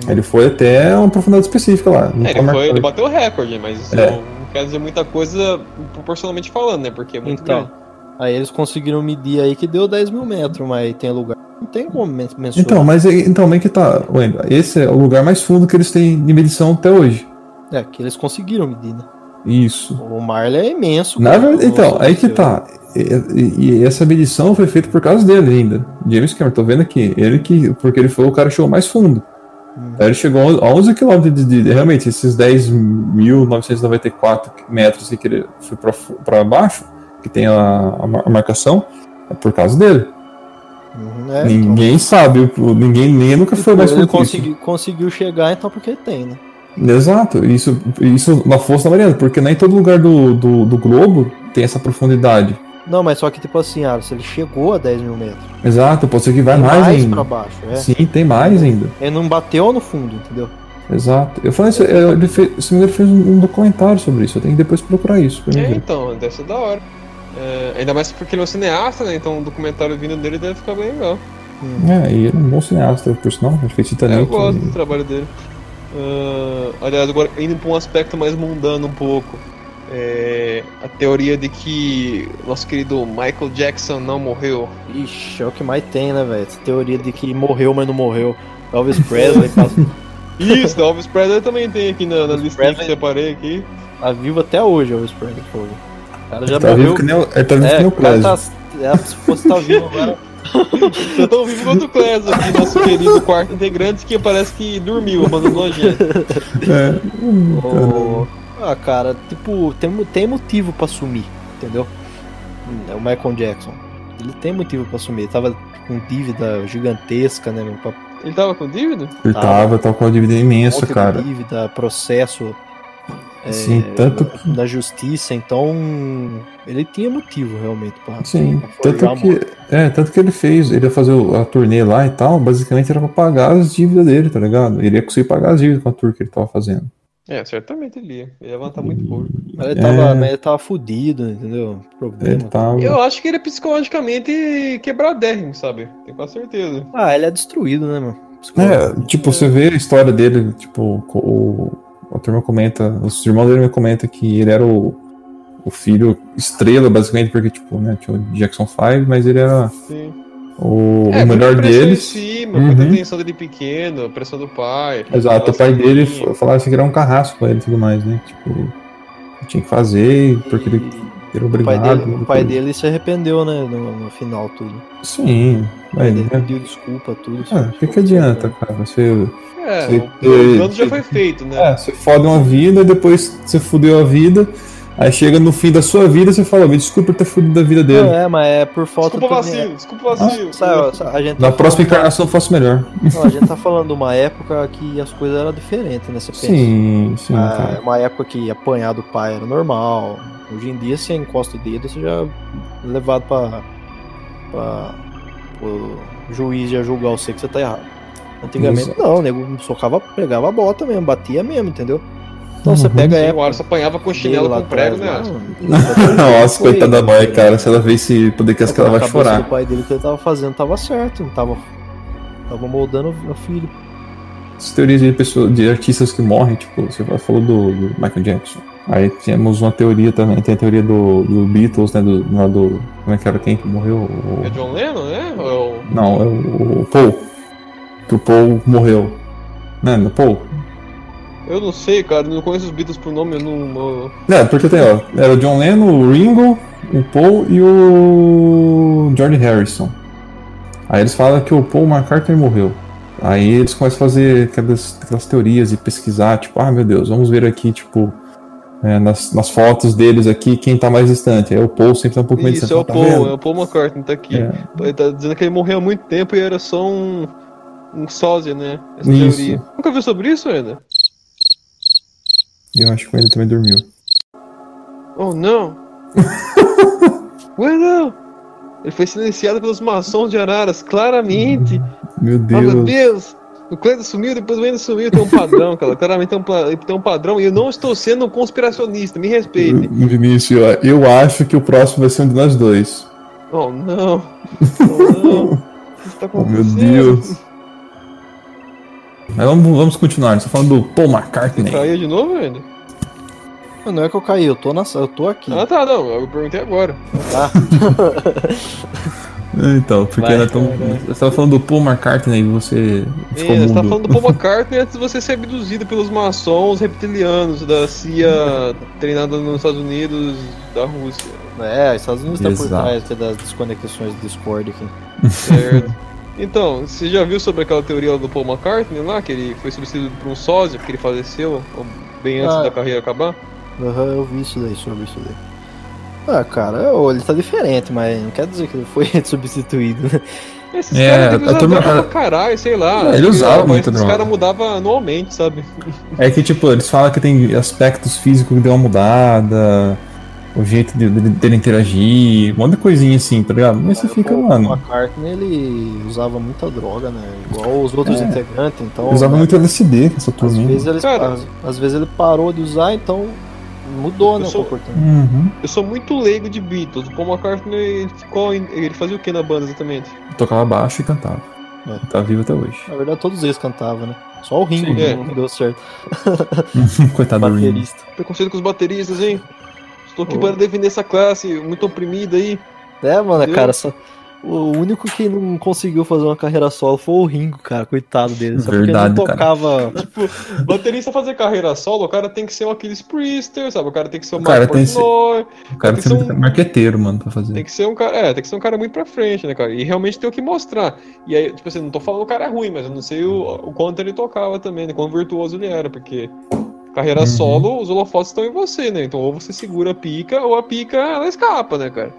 [SPEAKER 4] Ele foi até uma profundidade específica lá.
[SPEAKER 2] É, ele, foi,
[SPEAKER 4] marcado.
[SPEAKER 2] ele bateu o recorde, mas isso
[SPEAKER 4] É.
[SPEAKER 2] não, quer dizer muita coisa proporcionalmente falando, né? Porque é muito
[SPEAKER 3] Então,
[SPEAKER 2] grande.
[SPEAKER 3] aí eles conseguiram medir aí que deu 10 mil metros, mas tem lugar. que Não tem como men- mensurar.
[SPEAKER 4] Então, mas aí- então, bem que tá, Wendel, esse é o lugar mais fundo que eles têm de medição até hoje.
[SPEAKER 3] É, que eles conseguiram medir, né?
[SPEAKER 4] Isso.
[SPEAKER 3] O mar ele é imenso.
[SPEAKER 4] Na verdade, então, aí que tá. E, e- e essa medição foi feita por causa dele ainda. James Cameron, tô vendo aqui. Ele que. Porque ele foi o cara que chegou mais fundo. Ele chegou a 11 km de, de- de- Realmente, esses 10.994 metros que ele foi pra baixo, que tem a, a mar- a marcação, é por causa dele.
[SPEAKER 3] Uhum, é, então.
[SPEAKER 4] ninguém sabe, o- ninguém, ninguém nunca foi mais
[SPEAKER 3] ele consegui, conseguiu chegar, então porque tem, né?
[SPEAKER 4] Exato, isso, isso na força da Mariana, porque nem todo lugar do, do, do globo tem essa profundidade.
[SPEAKER 3] Não, mas só que tipo assim, ah, se ele chegou a 10 mil metros.
[SPEAKER 4] Exato, pode ser que vai
[SPEAKER 3] tem
[SPEAKER 4] mais,
[SPEAKER 3] mais
[SPEAKER 4] ainda.
[SPEAKER 3] pra baixo, é.
[SPEAKER 4] Sim, tem mais ainda.
[SPEAKER 3] Ele não bateu no fundo, entendeu?
[SPEAKER 4] Exato. Eu falei isso, eu- ele fez, se me engano, fez um, um documentário sobre isso. Eu tenho que depois procurar isso. Pra mim
[SPEAKER 2] É,
[SPEAKER 4] ver.
[SPEAKER 2] então, deve ser da hora. É, ainda mais porque ele é um cineasta, né? Então o documentário vindo dele deve ficar bem legal.
[SPEAKER 4] É, e ele é um bom cineasta, por sinal. Ele fez
[SPEAKER 2] É, eu
[SPEAKER 4] Titanic.
[SPEAKER 2] gosto
[SPEAKER 4] e-
[SPEAKER 2] do trabalho dele. Ah, aliás, agora indo pra um aspecto mais mundano um pouco. É, a teoria de que nosso querido Michael Jackson não morreu.
[SPEAKER 3] Ixi, é o que mais tem, né, velho? Essa teoria de que morreu, mas não morreu. Elvis Presley passou-
[SPEAKER 2] Isso, Elvis Presley também tem aqui na, na
[SPEAKER 3] Elvis
[SPEAKER 2] listinha que
[SPEAKER 3] Presley.
[SPEAKER 2] separei aqui.
[SPEAKER 3] tá vivo até hoje, Elvis Presley, pô. O cara já
[SPEAKER 4] Tá
[SPEAKER 3] morreu.
[SPEAKER 4] vivo que nem o, ele tá vivo que
[SPEAKER 3] É,
[SPEAKER 4] nem o Presley.
[SPEAKER 3] tá, é, se fosse tá vivo agora.
[SPEAKER 2] Eu tô vivo quanto o Clés aqui, nosso querido quarto integrante, que parece que dormiu, abandonou a gente.
[SPEAKER 4] É. Hum,
[SPEAKER 3] O- Ah, cara, tipo, tem, tem motivo pra sumir, entendeu? É o Michael Jackson. Ele tem motivo pra sumir. Ele tava com dívida gigantesca, né, meu? Pra
[SPEAKER 2] Ele tava com dívida?
[SPEAKER 4] Ele
[SPEAKER 3] Tava.
[SPEAKER 4] tava, tava com uma dívida imensa,
[SPEAKER 3] de
[SPEAKER 4] cara.
[SPEAKER 3] dívida, processo é,
[SPEAKER 4] Sim, tanto
[SPEAKER 3] da,
[SPEAKER 4] que.
[SPEAKER 3] da justiça, então ele tinha motivo realmente pra.
[SPEAKER 4] Sim,
[SPEAKER 3] pra
[SPEAKER 4] tanto que, é, tanto que ele fez, ele ia fazer a turnê lá e tal, basicamente era pra pagar as dívidas dele, tá ligado? Ele ia conseguir pagar as dívidas com a tour que ele tava fazendo.
[SPEAKER 2] É, certamente ele ia. Ele ia levantar muito pouco.
[SPEAKER 3] Mas ele tava,
[SPEAKER 4] É.
[SPEAKER 3] mas ele tava fudido, entendeu? Problema.
[SPEAKER 4] Tava.
[SPEAKER 2] Eu acho que ele é psicologicamente quebradérrimo, sabe? Tenho quase certeza.
[SPEAKER 3] Ah, ele é destruído, né, meu?
[SPEAKER 4] É, tipo, você vê a história dele, tipo, o, a turma comenta, os irmãos dele me comentam que ele era o, o filho estrela, basicamente, porque, tipo, né, tinha o Jackson 5, mas ele era
[SPEAKER 2] Sim.
[SPEAKER 4] O,
[SPEAKER 2] É,
[SPEAKER 4] o melhor deles.
[SPEAKER 2] Em cima,
[SPEAKER 4] Uhum.
[SPEAKER 2] muita tensão dele pequeno, a pressão do pai.
[SPEAKER 4] Exato, o pai
[SPEAKER 2] aquela
[SPEAKER 4] dele falava assim que era um carrasco pra ele e tudo mais, né? Tipo, tinha que fazer, porque ele era
[SPEAKER 3] O pai,
[SPEAKER 4] obrigado.
[SPEAKER 3] dele, o pai dele se arrependeu, né, no, no final, tudo.
[SPEAKER 4] Sim,
[SPEAKER 3] O pai dele
[SPEAKER 4] né?
[SPEAKER 3] pediu desculpa, tudo.
[SPEAKER 4] Ah, o que, que adianta, cara? Você,
[SPEAKER 2] É,
[SPEAKER 4] Você-
[SPEAKER 2] o plano já foi feito, né?
[SPEAKER 4] é, você fode uma vida, depois você fudeu a vida, aí chega no fim da sua vida você fala, me desculpa por ter fudido a vida dele.
[SPEAKER 3] Não, é, mas é por falta
[SPEAKER 2] Desculpa o
[SPEAKER 3] também-
[SPEAKER 2] vacilo, desculpa o vacilo.
[SPEAKER 3] Sabe, sabe, a gente
[SPEAKER 4] Na
[SPEAKER 3] tá
[SPEAKER 4] próxima
[SPEAKER 3] falando-
[SPEAKER 4] encarnação eu faço melhor.
[SPEAKER 3] Não, a gente tá falando de uma época que as coisas eram diferentes, né? Você pensa.
[SPEAKER 4] Sim, sim,
[SPEAKER 3] Ah,
[SPEAKER 4] cara.
[SPEAKER 3] uma época que apanhar do pai era normal. Hoje em dia, você encosta o dedo, você já é levado pra. pra o juiz já julgar você que você tá errado. Antigamente,
[SPEAKER 4] Exato.
[SPEAKER 3] não, o nego socava, pegava a bota mesmo, batia mesmo, entendeu? Então você
[SPEAKER 4] Uhum.
[SPEAKER 3] pega a
[SPEAKER 2] Sim, o
[SPEAKER 3] época.
[SPEAKER 2] Alisson apanhava com chinelo com prego, né?
[SPEAKER 4] Nossa, coitada da mãe, cara. Se ela vê esse podcast que ela vai chorar.
[SPEAKER 3] do pai dele que ele tava fazendo tava certo, não tava, tava moldando o filho.
[SPEAKER 4] Essas teorias de, pessoas, de artistas que morrem, tipo, você falou do, do Michael Jackson. Aí temos uma teoria também, tem a teoria do, do Beatles, né? Do, do. Como é que era quem que morreu? O-
[SPEAKER 2] É John Lennon, né? Ou é o-
[SPEAKER 4] Não, é o, o Paul. Que o Paul morreu. Né, no Paul?
[SPEAKER 2] Eu não sei, cara, não conheço os Beatles por nome, eu não.
[SPEAKER 4] É, porque tem, ó. Era o John Lennon, o Ringo, o Paul e o George Harrison. Aí eles falam que o Paul McCartney morreu. Aí eles começam a fazer aquelas, aquelas teorias e pesquisar, tipo, ah meu Deus, vamos ver aqui, tipo, é, nas, nas fotos deles aqui, quem tá mais distante. Aí o Paul sempre tá um pouco mais
[SPEAKER 2] Isso,
[SPEAKER 4] distante.
[SPEAKER 2] é o
[SPEAKER 4] tá
[SPEAKER 2] Paul, é o Paul McCartney, tá aqui.
[SPEAKER 4] É,
[SPEAKER 2] Ele tá dizendo que ele morreu há muito tempo e era só um. um sósia, né? Essa
[SPEAKER 4] Isso.
[SPEAKER 2] teoria. Nunca viu sobre isso ainda?
[SPEAKER 4] Eu acho que ele também dormiu.
[SPEAKER 2] Oh não! Ué não! Ele foi silenciado pelos maçons de Araras, claramente!
[SPEAKER 4] Meu
[SPEAKER 2] Oh meu
[SPEAKER 4] Deus.
[SPEAKER 2] Deus! O Cleiton sumiu, depois o Wendel sumiu, tem um padrão, cara. Claramente tem um, tem um padrão e eu não estou sendo um conspiracionista, me respeite.
[SPEAKER 4] Vinícius, eu- acho que o próximo vai ser um de nós dois.
[SPEAKER 2] Oh, não. Oh, não. O que está
[SPEAKER 4] Oh, meu
[SPEAKER 2] acontecendo?
[SPEAKER 4] Deus. Mas vamos, vamos continuar. Gente tá falando do Paul McCartney.
[SPEAKER 2] Caiu de novo, Wendel?
[SPEAKER 3] Não é que eu caí, eu tô, na, eu tô aqui.
[SPEAKER 2] Ah, tá, não. Eu perguntei agora.
[SPEAKER 3] Tá?
[SPEAKER 4] Então, porque
[SPEAKER 3] Vai, cara.
[SPEAKER 4] você tava falando do Paul McCartney e você ficou
[SPEAKER 2] É, você tá
[SPEAKER 4] mudo.
[SPEAKER 2] falando do Paul McCartney antes de você ser abduzido pelos maçons reptilianos da CIA treinada nos Estados Unidos da Rússia.
[SPEAKER 3] É, os Estados Unidos tá por
[SPEAKER 4] Exato.
[SPEAKER 3] trás aqui das desconexões do Discord aqui.
[SPEAKER 2] Certo. Então, você já viu sobre aquela teoria do Paul McCartney lá, que ele foi substituído por um sósia, porque ele faleceu bem antes
[SPEAKER 3] Ah.
[SPEAKER 2] da carreira acabar?
[SPEAKER 3] Aham, eu vi isso daí, sobre isso daí. Ah, cara, eu- ele tá diferente, mas não quer dizer que ele foi substituído, né?
[SPEAKER 2] Esses
[SPEAKER 4] É,
[SPEAKER 2] caras devem
[SPEAKER 4] turma-
[SPEAKER 2] pra caralho, sei lá.
[SPEAKER 4] É, ele
[SPEAKER 2] que
[SPEAKER 4] usava
[SPEAKER 2] voz dos
[SPEAKER 4] droga.
[SPEAKER 2] caras mudava anualmente, sabe?
[SPEAKER 4] É que, tipo, eles falam que tem aspectos físicos que deu uma mudada, o jeito de, de, dele interagir, um monte de coisinha assim, tá ligado? Mas você fica,
[SPEAKER 3] o
[SPEAKER 4] mano.
[SPEAKER 3] McCartney, ele usava muita droga, né? Igual os outros
[SPEAKER 4] É.
[SPEAKER 3] integrantes, então...
[SPEAKER 4] Usava
[SPEAKER 3] né,
[SPEAKER 4] muito LSD, essa
[SPEAKER 3] Às
[SPEAKER 4] turminha.
[SPEAKER 3] vezes, ele,
[SPEAKER 2] Cara.
[SPEAKER 3] às, às vezes ele parou de usar, então mudou, né,
[SPEAKER 2] Eu
[SPEAKER 3] o
[SPEAKER 2] sou-.
[SPEAKER 4] Uhum.
[SPEAKER 2] Eu sou muito leigo de Beatles. O Paul McCartney ele ficou. Ele fazia o que na banda exatamente?
[SPEAKER 4] Tocava baixo e cantava.
[SPEAKER 3] É.
[SPEAKER 4] Tá vivo até hoje.
[SPEAKER 3] Na verdade, todos eles cantavam, né? Só o Ringo
[SPEAKER 2] Sim, é.
[SPEAKER 3] não deu certo.
[SPEAKER 4] Coitado do Ringo.
[SPEAKER 3] Baterista.
[SPEAKER 2] Preconceito com os bateristas, hein? Estou aqui
[SPEAKER 3] Oh.
[SPEAKER 2] para defender essa classe muito oprimida aí.
[SPEAKER 3] É, mano,
[SPEAKER 2] Entendeu?
[SPEAKER 3] cara, só... o único que não conseguiu fazer uma carreira solo foi o Ringo, cara, coitado dele. Só
[SPEAKER 4] Verdade,
[SPEAKER 3] porque ele
[SPEAKER 4] cara.
[SPEAKER 3] não tocava.
[SPEAKER 2] Tipo, baterista fazer carreira solo, o cara tem que ser um Aquiles Priester, sabe? O cara tem que ser um
[SPEAKER 4] O cara
[SPEAKER 2] Mark
[SPEAKER 4] tem que ser- O cara
[SPEAKER 2] Tem que ser
[SPEAKER 4] ser
[SPEAKER 2] um-
[SPEAKER 4] marqueteiro, mano, pra fazer.
[SPEAKER 2] tem que ser um cara, é, tem que ser um cara muito pra frente, né, cara? E realmente tem o que mostrar. E aí, tipo assim, não tô falando que o cara é ruim, mas eu não sei o, o quanto ele tocava também, né? Quão virtuoso ele era, porque carreira
[SPEAKER 4] Uhum.
[SPEAKER 2] solo, os holofotes estão em você, né? Então ou você segura a pica, ou a pica ela escapa, né, cara?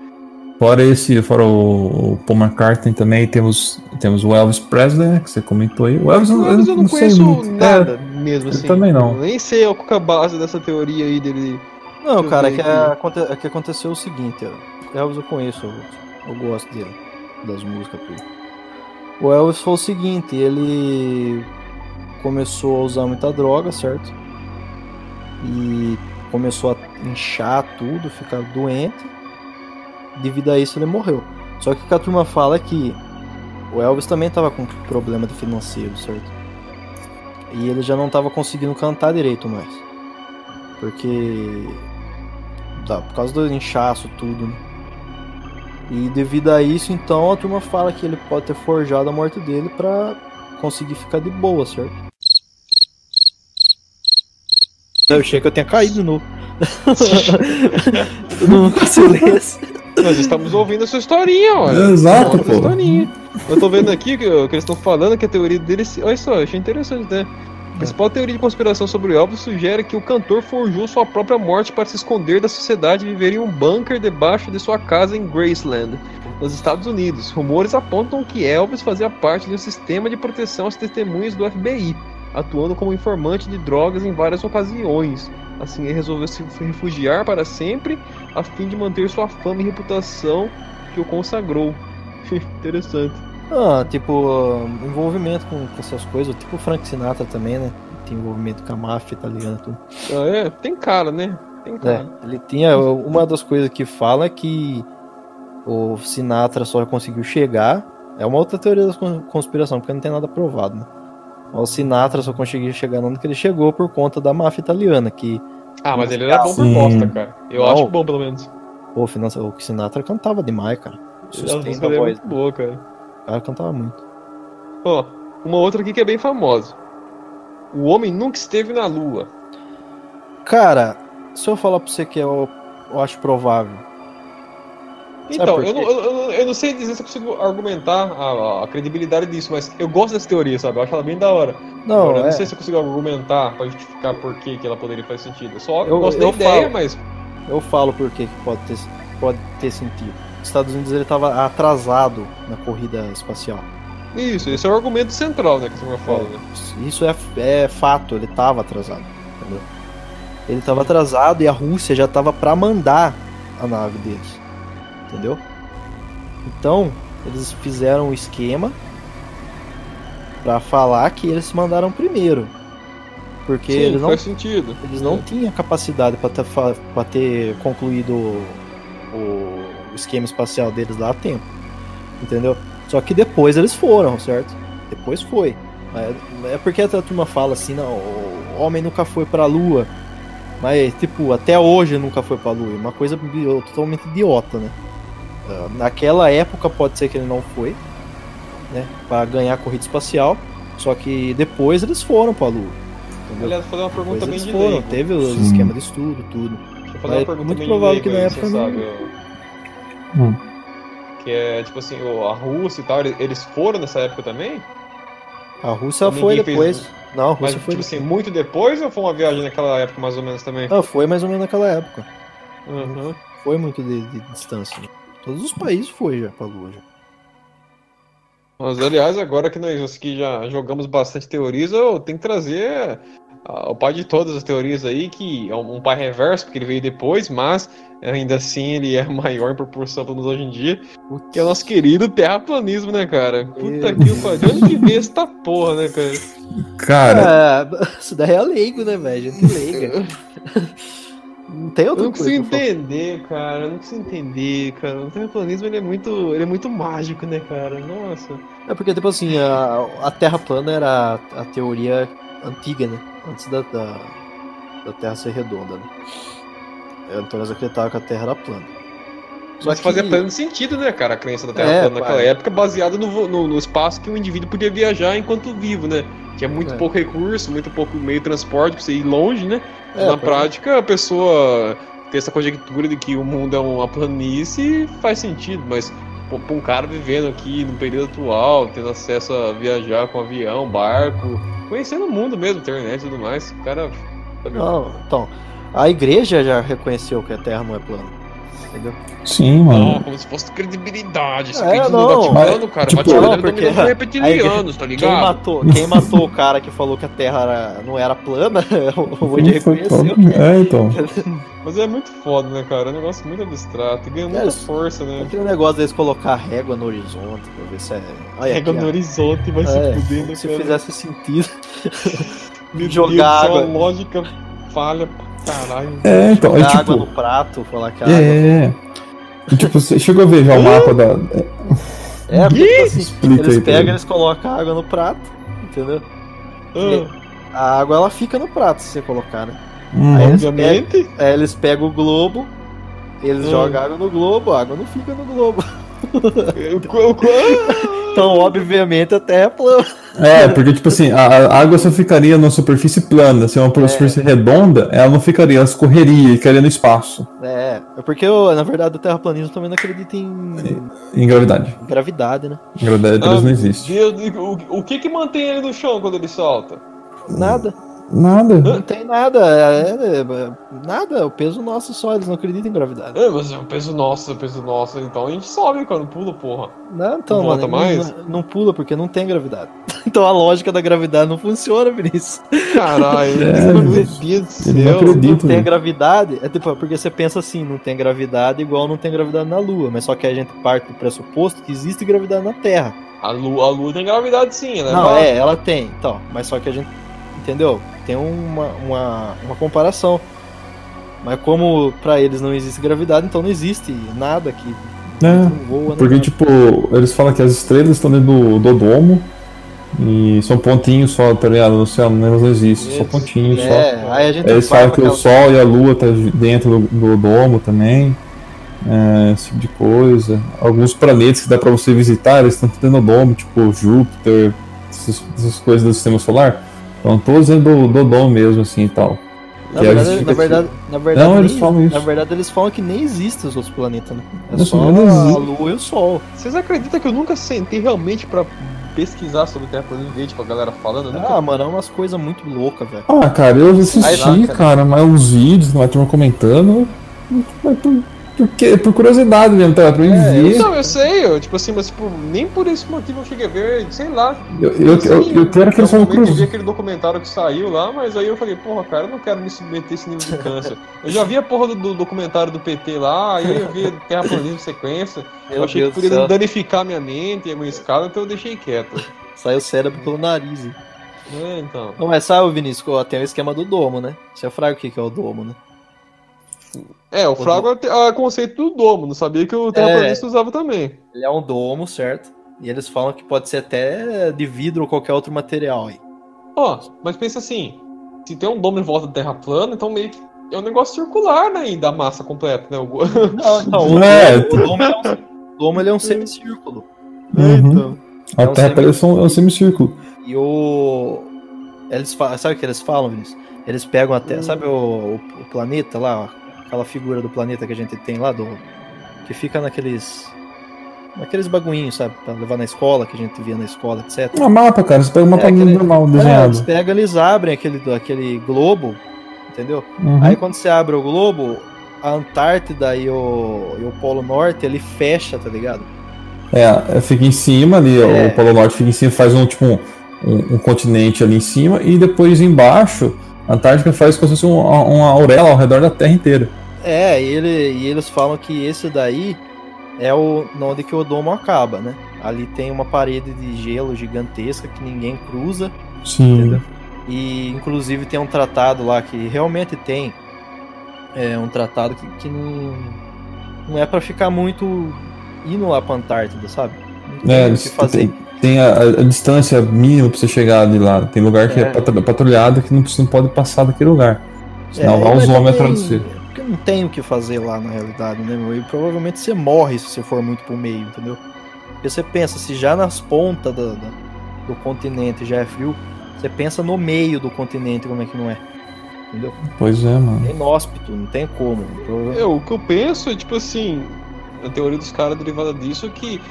[SPEAKER 4] Fora esse, fora o, o Paul McCartney também, temos, temos o Elvis Presley, né, que você comentou aí. O Elvis,
[SPEAKER 2] Mas eu não,
[SPEAKER 4] sei
[SPEAKER 2] conheço
[SPEAKER 4] muito.
[SPEAKER 2] nada mesmo
[SPEAKER 4] eu
[SPEAKER 2] assim.
[SPEAKER 4] também não.
[SPEAKER 2] Eu nem sei qual que é a base dessa teoria aí dele.
[SPEAKER 3] Não,
[SPEAKER 2] eu
[SPEAKER 3] cara, é que, aconte... é que aconteceu o seguinte, ó. Elvis eu conheço, eu, eu gosto dele, das músicas tudo. O Elvis foi o seguinte, ele começou a usar muita droga, certo? E começou a inchar tudo, ficar doente. Devido a isso ele morreu. Só que o que a turma fala é que o Elvis também tava com problema de financeiro, certo? E ele já não tava conseguindo cantar direito mais. Porque. Tá, por causa do inchaço, tudo, né? E devido a isso, então, a turma fala que ele pode ter forjado a morte dele pra conseguir ficar de boa, certo? Eu achei que eu tinha caído de novo. ler esse.
[SPEAKER 2] Nós estamos ouvindo a sua historinha, olha.
[SPEAKER 4] Exato,
[SPEAKER 2] Conta a
[SPEAKER 4] pô.
[SPEAKER 2] historinha. Eu tô vendo aqui que, que eles estão falando que a teoria deles. Olha só, eu achei interessante, né? A principal teoria de conspiração sobre o Elvis sugere que o cantor forjou sua própria morte para se esconder da sociedade e viver em um bunker debaixo de sua casa em Graceland, nos Estados Unidos. Rumores apontam que Elvis fazia parte de um sistema de proteção às testemunhas do FBI, atuando como informante de drogas em várias ocasiões. Assim, ele resolveu se refugiar para sempre a fim de manter sua fama e reputação que o consagrou. Interessante.
[SPEAKER 3] Ah, tipo, envolvimento com, com essas coisas, tipo o Frank Sinatra também, né? Tem envolvimento com a máfia italiana e tudo.
[SPEAKER 2] Ah, é, tem cara, né? Tem
[SPEAKER 3] É,
[SPEAKER 2] cara.
[SPEAKER 3] ele tinha. Uma das coisas que fala é que o Sinatra só conseguiu chegar. É uma outra teoria da con- conspiração, porque não tem nada provado, né? O Sinatra só conseguiu chegar onde que ele chegou por conta da máfia italiana, que
[SPEAKER 2] Ah, mas ele era bom por bosta, cara. Eu
[SPEAKER 3] Não.
[SPEAKER 2] acho bom, pelo menos.
[SPEAKER 3] pô, finança- o Sinatra cantava demais, cara. Sustenta a
[SPEAKER 2] dele é
[SPEAKER 3] voz.
[SPEAKER 2] muito boa, cara.
[SPEAKER 3] O cara cantava muito.
[SPEAKER 2] Ó, uma outra aqui que é bem famosa. O homem nunca esteve na lua.
[SPEAKER 3] Cara, se eu falar pra você que eu, eu acho provável. Sabe
[SPEAKER 2] Então, eu não, eu, eu- eu não sei dizer se eu consigo argumentar a, a credibilidade disso, mas eu gosto dessa teoria, sabe? Eu acho ela bem da hora.
[SPEAKER 3] Não,
[SPEAKER 2] Agora, eu
[SPEAKER 3] é,
[SPEAKER 2] não sei se eu consigo argumentar pra justificar por que, que ela poderia fazer sentido. Eu só
[SPEAKER 3] Eu-
[SPEAKER 2] gosto
[SPEAKER 3] eu
[SPEAKER 2] da ideia,
[SPEAKER 3] falo.
[SPEAKER 2] mas
[SPEAKER 3] eu falo por que pode ter, pode ter sentido. Os Estados Unidos ele tava atrasado na corrida espacial.
[SPEAKER 2] isso, esse é o argumento central, né, que você fala, né?
[SPEAKER 3] Isso é, é fato, ele tava atrasado. Entendeu? Ele tava atrasado e a Rússia já tava pra mandar a nave deles. Entendeu? Então, eles fizeram um esquema Pra falar que eles mandaram primeiro. Porque
[SPEAKER 2] Sim,
[SPEAKER 3] eles não
[SPEAKER 2] faz sentido.
[SPEAKER 3] Eles não tinham capacidade para ter, fa- pra ter concluído o, o esquema espacial deles lá a tempo. Entendeu? Só que depois eles foram, certo? Depois foi. É, é porque a turma fala assim, não, o homem nunca foi pra lua. Mas, tipo, até hoje nunca foi pra lua. Uma coisa totalmente idiota, né? Ah, Naquela época pode ser que ele não foi, né? Pra ganhar a corrida espacial. Só que depois eles foram pra lua. Entendeu?
[SPEAKER 2] Aliás, vou fazer uma pergunta
[SPEAKER 3] Depois
[SPEAKER 2] bem
[SPEAKER 3] eles
[SPEAKER 2] de
[SPEAKER 3] foram,
[SPEAKER 2] leigo.
[SPEAKER 3] teve os
[SPEAKER 4] Sim.
[SPEAKER 3] esquemas de estudo, tudo.
[SPEAKER 2] Deixa eu fazer
[SPEAKER 3] Mas
[SPEAKER 2] uma
[SPEAKER 3] é
[SPEAKER 2] pergunta
[SPEAKER 3] muito
[SPEAKER 2] bem
[SPEAKER 3] provável
[SPEAKER 2] leigo
[SPEAKER 3] que na época não-
[SPEAKER 2] sabe, ó.
[SPEAKER 4] Hum.
[SPEAKER 2] Que é, tipo assim, o- a Rússia e tal, eles- foram nessa época também?
[SPEAKER 3] A Rússia
[SPEAKER 2] Ou
[SPEAKER 3] foi
[SPEAKER 2] fez
[SPEAKER 3] depois.
[SPEAKER 2] isso?
[SPEAKER 3] Não, a
[SPEAKER 2] Mas,
[SPEAKER 3] Rússia foi
[SPEAKER 2] tipo assim, muito depois ou foi uma viagem naquela época mais ou menos também?
[SPEAKER 3] Ah, foi mais ou menos naquela época.
[SPEAKER 2] Uhum.
[SPEAKER 3] Foi muito de, de distância. né? Todos os países foi já pra Lua. Já.
[SPEAKER 2] Mas, aliás, agora que nós aqui já jogamos bastante teorias, eu tenho que trazer ah, o pai de todas as teorias aí, que é um pai reverso, porque ele veio depois, mas ainda assim ele é maior em proporção para nós hoje em dia, que é o nosso querido terraplanismo, né, cara? Puta que o pariu. De onde que veio essa porra, né, cara?
[SPEAKER 4] Cara,
[SPEAKER 3] Ah, isso daí é leigo, né, velho? Gente leiga. Não tem
[SPEAKER 2] Eu
[SPEAKER 3] outra
[SPEAKER 2] não consigo entender, cara. Eu não consigo entender, cara. O terraplanismo ele é muito, ele é muito mágico, né, cara? Nossa.
[SPEAKER 3] É porque, tipo assim, a, a Terra plana era a, a teoria antiga, né? Antes da, da, da Terra ser redonda, né? Então eles acreditavam que a Terra era plana. Só
[SPEAKER 2] Mas
[SPEAKER 3] que-
[SPEAKER 2] fazia pleno sentido, né, cara, a crença da Terra
[SPEAKER 3] É,
[SPEAKER 2] plana naquela época, baseada no, no, no espaço que o indivíduo podia viajar enquanto vivo, né? Tinha muito
[SPEAKER 3] É.
[SPEAKER 2] pouco recurso, muito pouco meio de transporte pra você ir longe, né?
[SPEAKER 3] É,
[SPEAKER 2] Na
[SPEAKER 3] pode-
[SPEAKER 2] prática, a pessoa ter essa conjectura de que o mundo é uma planície faz sentido, mas pra um cara vivendo aqui no período atual, tendo acesso a viajar com avião, barco, conhecendo o mundo mesmo, internet e tudo mais, o cara.
[SPEAKER 3] Não, então, a igreja já reconheceu que a Terra não é plana. Entendeu?
[SPEAKER 4] sim,
[SPEAKER 2] Não,
[SPEAKER 4] mano.
[SPEAKER 2] como se fosse credibilidade. Você
[SPEAKER 3] É,
[SPEAKER 2] acredita
[SPEAKER 3] não.
[SPEAKER 2] no Vaticano, cara.
[SPEAKER 4] tipo,
[SPEAKER 2] Vaticano
[SPEAKER 3] não, porque
[SPEAKER 2] dominado por reptilianos, tá
[SPEAKER 3] Quem
[SPEAKER 2] ligado?
[SPEAKER 3] matou, quem matou o cara que falou que a Terra era- não era plana, o Woody
[SPEAKER 4] Foi
[SPEAKER 3] reconheceu.
[SPEAKER 4] É, então.
[SPEAKER 2] Mas é muito foda, né, cara? É um negócio muito abstrato. e Ganha
[SPEAKER 3] É,
[SPEAKER 2] muita
[SPEAKER 3] isso-
[SPEAKER 2] força, né?
[SPEAKER 3] Aquele negócio deles colocar régua no horizonte pra ver se é. Olha
[SPEAKER 2] Pega
[SPEAKER 3] aqui,
[SPEAKER 2] no horizonte, vai
[SPEAKER 3] É,
[SPEAKER 2] se fuder, né,
[SPEAKER 3] se
[SPEAKER 2] cara?
[SPEAKER 3] fizesse sentido.
[SPEAKER 2] Meu
[SPEAKER 3] jogar
[SPEAKER 2] Deus, é
[SPEAKER 3] água.
[SPEAKER 2] lógica falha pra caralho.
[SPEAKER 4] É, então. É tipo.
[SPEAKER 3] água no prato, falar que a água.
[SPEAKER 4] É. E, Tipo, você chegou a ver já o mapa da.
[SPEAKER 3] É, porque tipo assim,
[SPEAKER 4] Explica
[SPEAKER 3] eles
[SPEAKER 4] aí
[SPEAKER 3] pegam,
[SPEAKER 4] ele.
[SPEAKER 3] eles colocam a água no prato, entendeu? A água ela fica no prato se você colocar, né?
[SPEAKER 4] Hum,
[SPEAKER 3] Aí eles
[SPEAKER 2] obviamente.
[SPEAKER 3] Aí eles pegam o globo, eles
[SPEAKER 2] Hum.
[SPEAKER 3] jogam água no globo, a água não fica no globo. Então, obviamente, a Terra é plana.
[SPEAKER 4] É, porque, tipo assim, a, água só ficaria numa superfície plana. Se é uma superfície redonda, ela não ficaria, ela escorreria e ficaria no espaço.
[SPEAKER 3] É, é porque, eu, na verdade, o terraplanismo também não acredita em
[SPEAKER 4] Em gravidade.
[SPEAKER 3] gravidade, né?
[SPEAKER 4] Gravidade
[SPEAKER 2] Ah,
[SPEAKER 4] não existe.
[SPEAKER 2] Deus, o, o que que mantém ele no chão quando ele solta?
[SPEAKER 3] Nada.
[SPEAKER 4] Nada.
[SPEAKER 3] Não tem nada. É, é, é, nada. O peso nosso só, eles não acreditam em gravidade.
[SPEAKER 2] É, mas é o peso nosso, é o peso nosso. Então a gente sobe, não pula, porra.
[SPEAKER 3] Não, então,
[SPEAKER 2] Não
[SPEAKER 3] mano,
[SPEAKER 2] mais?
[SPEAKER 3] Não, não pula porque não tem gravidade. Então a lógica da gravidade não funciona, Vinícius.
[SPEAKER 2] Caralho,
[SPEAKER 4] É,
[SPEAKER 2] meu
[SPEAKER 4] Deus.
[SPEAKER 2] Deus do
[SPEAKER 4] Ele não
[SPEAKER 2] céu.
[SPEAKER 4] acredita.
[SPEAKER 3] Não tem
[SPEAKER 4] né?
[SPEAKER 3] gravidade. É tipo, porque você pensa assim, não tem gravidade igual não tem gravidade na Lua. Mas só que a gente parte do pressuposto que existe gravidade na Terra.
[SPEAKER 2] A lua, a lua tem gravidade sim, né?
[SPEAKER 3] Não, é, ela tem, então. Mas só que a gente. Entendeu? Tem uma, uma, uma comparação. Mas como pra eles não existe gravidade, então não existe nada que
[SPEAKER 4] É,
[SPEAKER 3] voa.
[SPEAKER 4] Porque,
[SPEAKER 3] nada.
[SPEAKER 4] tipo, eles falam que as estrelas estão dentro do, do domo e são pontinhos só, tá ligado? No céu, elas não existem, só pontinhos só.
[SPEAKER 3] É, aí a gente
[SPEAKER 4] Aí Eles falam que o
[SPEAKER 3] aquela-
[SPEAKER 4] Sol e a Lua tá dentro do, do domo também. É, esse tipo de coisa. Alguns planetas que dá pra você visitar, eles estão dentro do domo, tipo Júpiter, essas, essas coisas do sistema solar. Estão todos dentro do, do domo mesmo, assim e tal.
[SPEAKER 3] Na
[SPEAKER 4] é
[SPEAKER 3] verdade, na verdade, na verdade,
[SPEAKER 4] Não, eles
[SPEAKER 3] nem-
[SPEAKER 4] falam isso.
[SPEAKER 3] Na verdade, eles falam que nem existem os outros planetas, né? É
[SPEAKER 4] Nossa,
[SPEAKER 3] só
[SPEAKER 4] não
[SPEAKER 3] a. Lua e o Sol.
[SPEAKER 2] Vocês acreditam que eu nunca sentei realmente pra pesquisar sobre o terraplanismo e ver, tipo, a galera falando? Eu nunca-
[SPEAKER 3] Ah, mano, é umas coisas muito loucas, velho.
[SPEAKER 4] Ah, cara, eu assisti,
[SPEAKER 3] Aí lá, cara.
[SPEAKER 4] cara, mas os vídeos, uma turma comentando. Mas por, por, quê? por curiosidade mesmo, tá? Pra mim
[SPEAKER 3] É,
[SPEAKER 4] ver.
[SPEAKER 2] Não, eu sei, eu, tipo assim, mas tipo, nem por esse motivo eu cheguei a ver, sei lá.
[SPEAKER 4] Eu, eu, eu, eu quero que eles falam
[SPEAKER 2] eu vi
[SPEAKER 4] cruz.
[SPEAKER 2] aquele documentário que saiu lá, mas aí eu falei, porra, cara, eu não quero me submeter a esse nível de câncer. eu já vi a porra do, do documentário do PT lá, aí eu vi terraplanismo em sequência. eu achei que podia danificar minha mente e a minha escala, então eu deixei quieto.
[SPEAKER 3] Sai o cérebro pelo nariz. hein?
[SPEAKER 2] É, então.
[SPEAKER 3] Não, mas sabe, Vinícius, tem o esquema do domo, né? Você fraga o que que é o domo, né?
[SPEAKER 2] É, o Fraga é o conceito do domo, não sabia que o terraplanista usava também.
[SPEAKER 3] Ele é um domo, certo? E eles falam que pode ser até de vidro ou qualquer outro material aí.
[SPEAKER 2] Ó, mas pensa assim, se tem um domo em volta da Terra plana, então meio que é um negócio circular, né, da massa completa, né? O...
[SPEAKER 3] Não, não, o,
[SPEAKER 4] É,
[SPEAKER 3] domo, o domo é um, o domo ele é um semicírculo.
[SPEAKER 4] Uhum.
[SPEAKER 2] então.
[SPEAKER 4] A
[SPEAKER 3] É um
[SPEAKER 4] Terra
[SPEAKER 3] semi-
[SPEAKER 4] parece um, é um semicírculo.
[SPEAKER 3] E o. Eles fa... Sabe o que eles falam, Vinícius? Eles pegam até. Sabe o, o, o planeta lá? Aquela figura do planeta que a gente tem lá, do. Que fica naqueles. Naqueles baguinhos, sabe? Pra levar na escola, que a gente via na escola, etc.
[SPEAKER 4] É um mapa, cara. Você pega um mapa
[SPEAKER 3] É, aquele-
[SPEAKER 4] normal,
[SPEAKER 3] É, eles
[SPEAKER 4] desenhado.
[SPEAKER 3] pegam, eles abrem aquele, aquele globo, entendeu?
[SPEAKER 4] Uhum.
[SPEAKER 3] Aí quando você abre o globo, a Antártida e o, e o Polo Norte, ele fecha, tá ligado?
[SPEAKER 4] É, fica em cima ali,
[SPEAKER 3] É.
[SPEAKER 4] o Polo Norte fica em cima, faz um tipo um, um- um continente ali em cima, e depois embaixo, a Antártica faz como se fosse um- uma auréola ao redor da Terra inteira.
[SPEAKER 3] É, e, ele, e eles falam que esse daí é o onde que o domo acaba, né? Ali tem uma parede de gelo gigantesca que ninguém cruza,
[SPEAKER 4] Sim.
[SPEAKER 3] entendeu? E inclusive tem um tratado lá que realmente tem é um tratado que, que não, não é pra ficar muito indo lá pra Antártida, sabe? Não tem
[SPEAKER 4] É,
[SPEAKER 3] o que fazer.
[SPEAKER 4] tem, tem a, a distância mínima pra você chegar de lá. Tem lugar que é,
[SPEAKER 3] É.
[SPEAKER 4] patru- patrulhado que não, você não pode passar daquele lugar. Senão vai
[SPEAKER 3] mas
[SPEAKER 4] os homens
[SPEAKER 3] também-
[SPEAKER 4] atrás de você.
[SPEAKER 3] Porque não tem o que fazer lá na realidade, né, meu? E provavelmente você morre se você for muito pro meio, entendeu? Porque você pensa, se já nas pontas do, do, do continente já é frio, você pensa no meio do continente como é que não é. Entendeu?
[SPEAKER 4] Pois é, mano.
[SPEAKER 3] É inóspito, não tem como. Provavelmente-
[SPEAKER 2] É, o que eu penso é, tipo assim, a teoria dos caras derivada disso é que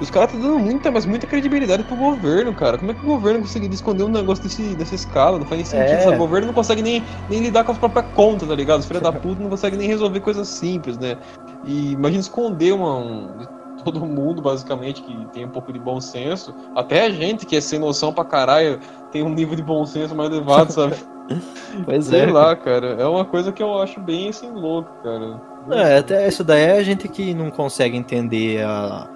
[SPEAKER 2] os caras estão dando muita, mas muita credibilidade pro governo, cara. Como é que o governo conseguiria esconder um negócio desse, dessa escala? Não faz nem sentido,
[SPEAKER 3] É.
[SPEAKER 2] sabe? O governo não consegue nem, nem lidar com as próprias contas, tá ligado? Os filhos da puta não conseguem nem resolver coisas simples, né? E imagina esconder uma, um, todo mundo, basicamente, que tem um pouco de bom senso. Até a gente, que é sem noção pra caralho, tem um nível de bom senso mais elevado, sabe?
[SPEAKER 3] Pois
[SPEAKER 2] Sei
[SPEAKER 3] é.
[SPEAKER 2] lá, cara. É uma coisa que eu acho bem, assim, louco, cara.
[SPEAKER 3] É, até isso daí é a gente que não consegue entender a,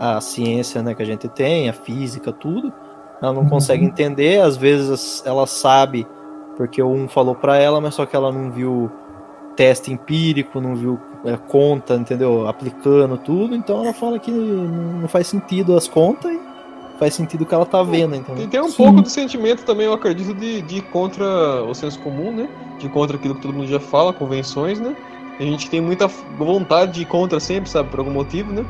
[SPEAKER 3] a ciência né, que a gente tem, a física, tudo. Ela não
[SPEAKER 4] Uhum.
[SPEAKER 3] consegue entender, às vezes ela sabe porque um falou pra ela, mas só que ela não viu teste empírico, não viu é, conta, entendeu? Aplicando tudo, então ela fala que não faz sentido as contas e faz sentido o que ela tá vendo,
[SPEAKER 2] Tem,
[SPEAKER 3] entendeu?
[SPEAKER 2] tem um
[SPEAKER 4] Sim.
[SPEAKER 2] pouco de sentimento também, eu acredito, de, de contra o senso comum, né? De contra aquilo que todo mundo já fala, convenções, né? A gente tem muita vontade de ir contra sempre, sabe? Por algum motivo, né?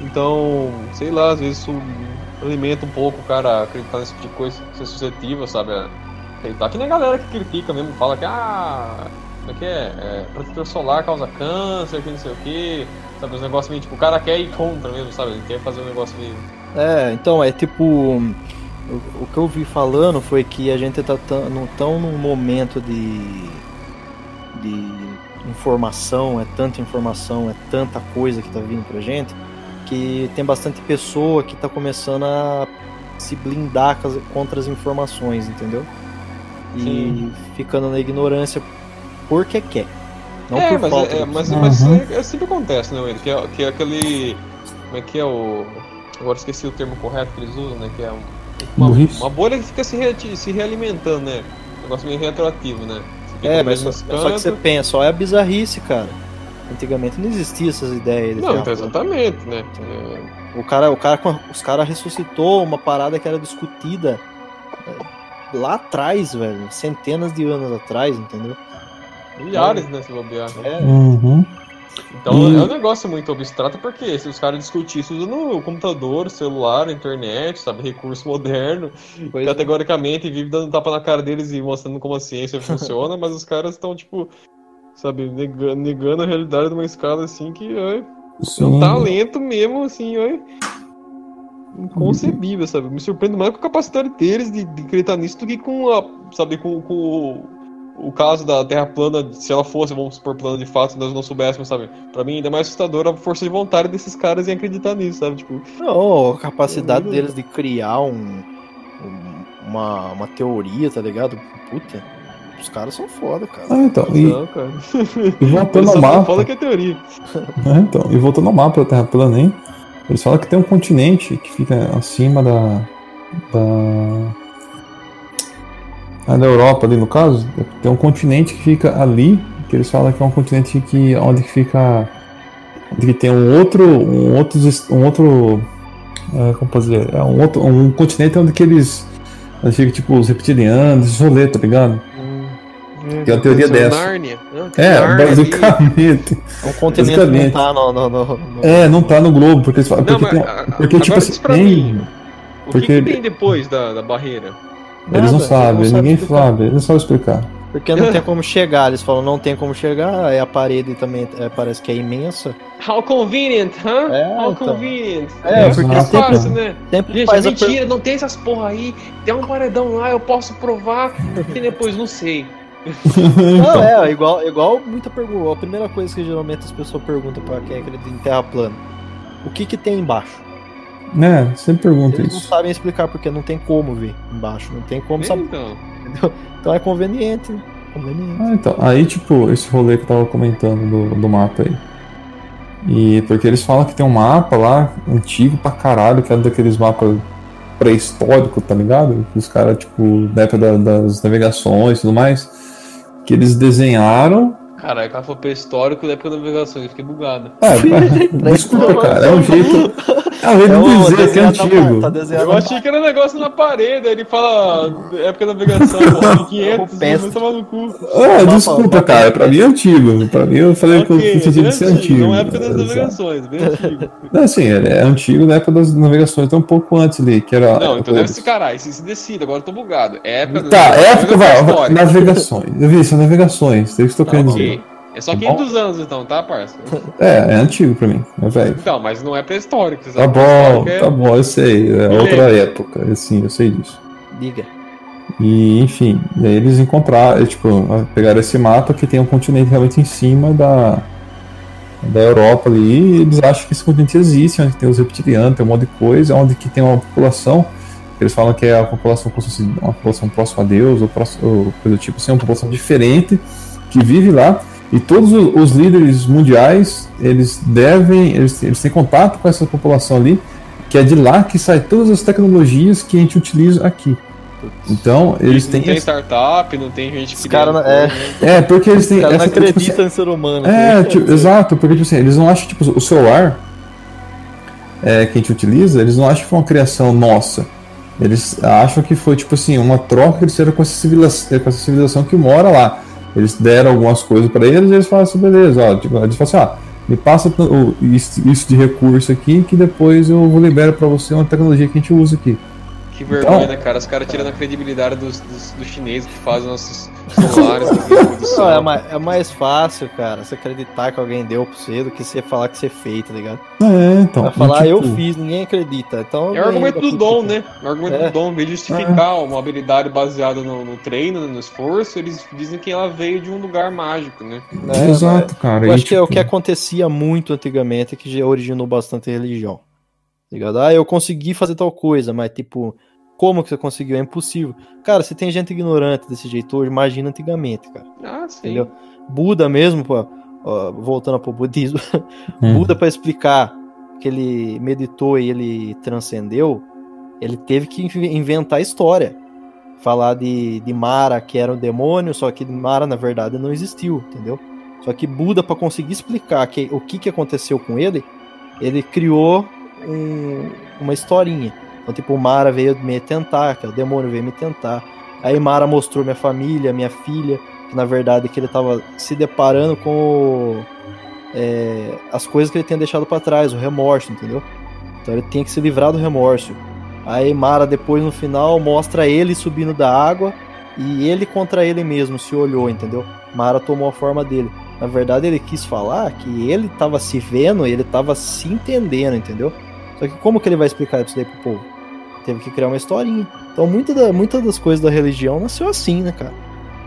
[SPEAKER 2] Então, sei lá, às vezes isso alimenta um pouco o cara acreditar nesse tipo de coisa, ser suscetível, sabe? A acreditar que nem a galera que critica mesmo, fala que, ah, como é que é? é protetor solar causa câncer, que não sei o quê, sabe? Os negócios meio tipo, o cara quer ir contra mesmo, sabe? Ele quer fazer um negócio meio.
[SPEAKER 3] É, então é tipo. O, o que eu vi falando foi que a gente tá tão, tão num momento de. de informação, é tanta informação, é tanta coisa que tá vindo pra gente, que tem bastante pessoa que tá começando a se blindar contra as informações, entendeu? E
[SPEAKER 2] Sim.
[SPEAKER 3] ficando na ignorância porque quer. Não
[SPEAKER 2] é,
[SPEAKER 3] por
[SPEAKER 2] mas,
[SPEAKER 3] falta.
[SPEAKER 2] é, mas,
[SPEAKER 4] Uhum.
[SPEAKER 2] mas é, é sempre acontece, né, Wendel? Que é, que é aquele. Como é que é o. Agora esqueci o termo correto que eles usam, né? Que é um- uma, uma bolha que fica se, re- se realimentando, né? Um negócio meio retroativo, né?
[SPEAKER 3] É, mas
[SPEAKER 2] mesmo
[SPEAKER 3] só que você pensa, ó, é bizarrice, cara. Antigamente não existia essas ideias. de
[SPEAKER 2] Não, então exatamente, né? É,
[SPEAKER 3] O cara, o cara, os caras ressuscitou uma parada que era discutida é, lá atrás, velho, centenas de anos atrás, entendeu?
[SPEAKER 2] milhares, né? Se bobear.
[SPEAKER 3] É,
[SPEAKER 4] Uhum.
[SPEAKER 2] Então
[SPEAKER 4] E-
[SPEAKER 2] é um negócio muito abstrato, porque se os caras discutissem usando o computador, celular, internet, sabe, recurso moderno,
[SPEAKER 3] pois é.
[SPEAKER 2] categoricamente vive dando tapa na cara deles e mostrando como a ciência funciona, mas os caras estão, tipo, sabe, negando, negando a realidade de uma escala assim que é um talento mesmo, assim, ó, inconcebível, sabe? Me surpreende mais com a capacidade deles de, de acreditar nisso do que com a, sabe, com, com o, o caso da Terra plana, se ela fosse, vamos supor, plana de fato, se nós não soubéssemos, sabe? Pra mim ainda é mais assustador a força de vontade desses caras em acreditar nisso, sabe? Tipo,
[SPEAKER 3] Não, a capacidade
[SPEAKER 2] Uhum.
[SPEAKER 3] deles de criar um, um- uma, uma teoria, tá ligado? Puta, os caras são foda, cara.
[SPEAKER 4] Ah, então, e,
[SPEAKER 2] não, cara.
[SPEAKER 4] e voltando ao mapa.
[SPEAKER 2] falam que é teoria.
[SPEAKER 4] É, então, e voltando ao mapa da Terra plana, hein? Eles falam que tem um continente que fica acima da, da. Ah, da Europa ali no caso, tem um continente que fica ali, que eles falam que é um continente que onde que fica onde que tem um outro um outro um outro é, como posso dizer, é um outro um continente onde que eles onde fica tipo os reptilianos, esse rolê, tá ligado? Que é uma teoria dessa.
[SPEAKER 2] Nárnia. Não, tem
[SPEAKER 4] É,
[SPEAKER 2] Nárnia ali.
[SPEAKER 4] basicamente.
[SPEAKER 3] É um continente que não tá no. no, no- no-
[SPEAKER 4] É, não tá no globo, porque eles falam.
[SPEAKER 2] Não,
[SPEAKER 4] Porque,
[SPEAKER 2] mas
[SPEAKER 4] tem-
[SPEAKER 2] a- a-
[SPEAKER 4] porque tipo assim, tem-
[SPEAKER 2] mim, O
[SPEAKER 4] porque
[SPEAKER 2] que, que tem depois da, da barreira?
[SPEAKER 4] Eles não
[SPEAKER 3] Nada,
[SPEAKER 4] sabem,
[SPEAKER 3] não
[SPEAKER 4] ninguém
[SPEAKER 3] sabem
[SPEAKER 4] sabe, eles não sabem explicar.
[SPEAKER 3] Porque não tem como chegar. Eles falam, não tem como chegar, aí a parede também é, parece que é imensa.
[SPEAKER 2] How convenient, huh?
[SPEAKER 3] É,
[SPEAKER 2] How
[SPEAKER 3] então.
[SPEAKER 2] convenient.
[SPEAKER 3] É,
[SPEAKER 2] É,
[SPEAKER 4] porque
[SPEAKER 2] é fácil, né?
[SPEAKER 3] Sempre
[SPEAKER 2] Gente,
[SPEAKER 3] faz
[SPEAKER 2] é
[SPEAKER 3] a per-
[SPEAKER 2] mentira, não tem essas porra aí. Tem um paredão lá, eu posso provar. E depois, não sei.
[SPEAKER 3] Não,
[SPEAKER 4] Então,
[SPEAKER 3] é, igual, igual muita pergunta. A primeira coisa que geralmente as pessoas perguntam pra quem acredita em terra plana. O que que tem embaixo?
[SPEAKER 4] né, sempre pergunta
[SPEAKER 3] Eles não
[SPEAKER 4] isso.
[SPEAKER 3] sabem explicar porque não tem como ver embaixo, não tem como saber.
[SPEAKER 2] Então,
[SPEAKER 3] Então é conveniente, né? Conveniente.
[SPEAKER 4] Ah, então, aí tipo, esse rolê que eu tava comentando do, do mapa aí. E porque eles falam que tem um mapa lá, antigo pra caralho, que é daqueles mapas pré-históricos, tá ligado? Os caras, tipo, da época da- das navegações e tudo mais, que eles desenharam.
[SPEAKER 2] cara foi pré-histórico da época da navegação, eu fiquei bugado.
[SPEAKER 4] É, desculpa, cara, é um jeito. É um jeito
[SPEAKER 3] É um
[SPEAKER 4] dizer que é antigo.
[SPEAKER 3] tá desenhado
[SPEAKER 2] Eu achei que era um negócio na parede, aí ele fala época da navegação, porra, 1500,
[SPEAKER 3] penso.
[SPEAKER 2] mas tomar no cu.
[SPEAKER 4] Ah,
[SPEAKER 3] Mapa-
[SPEAKER 4] desculpa, cara, pra mim é antigo. Pra mim eu falei que eu sentido de ser antigo.
[SPEAKER 2] Não é época das
[SPEAKER 4] Exato.
[SPEAKER 2] navegações, bem antigo.
[SPEAKER 4] Não, assim, ele é antigo na época das navegações, até um pouco antes ali, que era.
[SPEAKER 2] Não, então deve ser caralho, se se decida, agora eu tô bugado. É época das
[SPEAKER 4] Tá,
[SPEAKER 2] navegações
[SPEAKER 4] época vai, navegações. Eu vi, são navegações, tem isso que eu tô
[SPEAKER 2] Tá,
[SPEAKER 4] querendo dizer.
[SPEAKER 2] É só
[SPEAKER 4] Tá bom?
[SPEAKER 2] 500 anos então, tá, parça?
[SPEAKER 4] É, é antigo pra mim, é velho.
[SPEAKER 2] Então, mas não é pré-histórico,
[SPEAKER 4] Tá bom,
[SPEAKER 2] é-
[SPEAKER 4] tá bom, eu sei, é
[SPEAKER 2] Beleza.
[SPEAKER 4] outra época, assim, eu sei disso.
[SPEAKER 3] Diga.
[SPEAKER 4] E, enfim, e aí eles encontraram, tipo, pegaram esse mapa que tem um continente realmente em cima da, da Europa ali, e eles acham que esse continente existe, onde tem os reptilianos, tem um monte de coisa, onde que tem uma população, eles falam que é a população uma população próxima a Deus, ou, próxima, ou coisa do tipo assim, uma população diferente, que vive lá, e todos os líderes mundiais, eles devem, eles, eles têm contato com essa população ali, que é de lá que sai todas as tecnologias que a gente utiliza aqui. Então, eles
[SPEAKER 2] não
[SPEAKER 4] têm.
[SPEAKER 2] tem
[SPEAKER 4] esse-
[SPEAKER 2] startup, não tem gente
[SPEAKER 3] Os
[SPEAKER 2] que.
[SPEAKER 3] cara não- é.
[SPEAKER 4] É, porque eles têm.
[SPEAKER 3] O cara não
[SPEAKER 4] essa, tipo,
[SPEAKER 3] em ser humano.
[SPEAKER 4] é,
[SPEAKER 3] né?
[SPEAKER 4] tipo, exato, porque tipo assim, eles não acham tipo, o celular é, que a gente utiliza, eles não acham que foi uma criação nossa. Eles acham que foi tipo assim, uma troca que eles fizeram com essa civilização, com essa civilização que mora lá. Eles deram algumas coisas pra eles e eles falam assim, beleza, ó, tipo, eles falam assim, ó, me passa isso, de recurso aqui que depois eu vou liberar pra você uma tecnologia que a gente usa aqui.
[SPEAKER 2] Que vergonha,
[SPEAKER 4] Então-
[SPEAKER 2] né, cara? Os caras tirando a credibilidade dos, dos, dos chineses que fazem nossos celulares.
[SPEAKER 3] Não, é, mais, é mais fácil, cara, você acreditar que alguém deu pra você do que você falar que você fez, tá ligado?
[SPEAKER 4] É, então.
[SPEAKER 3] Vai falar,
[SPEAKER 4] e,
[SPEAKER 3] eu
[SPEAKER 4] tipo,
[SPEAKER 3] fiz, ninguém acredita. Então,
[SPEAKER 2] É o argumento do dom, né? O argumento
[SPEAKER 3] É.
[SPEAKER 2] do dom, em vez de justificar uma habilidade baseada no, no treino, no esforço, eles dizem que ela veio de um lugar mágico, né?
[SPEAKER 3] né?
[SPEAKER 4] Exato, cara.
[SPEAKER 3] Eu acho que é o
[SPEAKER 4] tipo,
[SPEAKER 3] que acontecia muito antigamente, que já originou bastante religião. Tá ligado? Ah, eu consegui fazer tal coisa, mas tipo, como que você conseguiu? É impossível. Cara, se tem gente ignorante desse jeito hoje, imagina antigamente, cara.
[SPEAKER 2] Ah, sim.
[SPEAKER 3] Entendeu? Buda mesmo, pô, ó, voltando pro budismo,
[SPEAKER 4] hum.
[SPEAKER 3] Buda para explicar que ele meditou e ele transcendeu, ele teve que inv- inventar a história. Falar de, de Mara, que era um demônio, só que Mara, na verdade, não existiu, entendeu? Só que Buda, para conseguir explicar que, o que, que aconteceu com ele, ele criou um- uma historinha. Então, tipo, Mara veio me tentar, que é o demônio veio me tentar. Aí Mara mostrou minha família, minha filha, que na verdade que ele tava se deparando com é, as coisas que ele tinha deixado para trás, o remorso, entendeu? Então ele tinha que se livrar do remorso. Aí Mara depois no final mostra ele subindo da água e ele contra ele mesmo se olhou, entendeu? Mara tomou a forma dele. Na verdade ele quis falar que ele tava se vendo, ele tava se entendendo, entendeu? Só que como que ele vai explicar isso daí pro povo? Teve que criar uma historinha. Então muita da, muitas das coisas da religião nasceu assim, né, cara?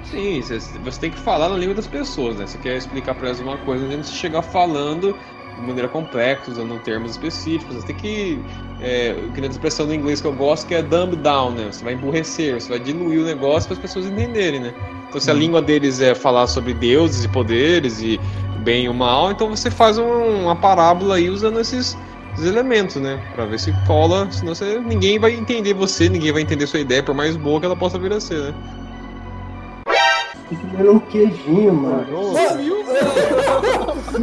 [SPEAKER 2] Sim, você, tem que falar na língua das pessoas, né? Você quer explicar pra elas uma coisa, antes de chegar falando de maneira complexa, usando termos específicos. Você tem que. É, que na expressão do inglês que eu gosto, que é dumb down, né? Você vai emburrecer, você vai diluir o negócio para as pessoas entenderem, né? Então, se a língua deles é falar sobre deuses e poderes e bem e o mal, então você faz um- uma parábola aí usando esses, esses elementos, né? Pra ver se cola, senão você, ninguém vai entender você, ninguém vai entender sua ideia, por mais boa que ela possa vir a ser, né?
[SPEAKER 5] Tem que comer um queijinho, mano.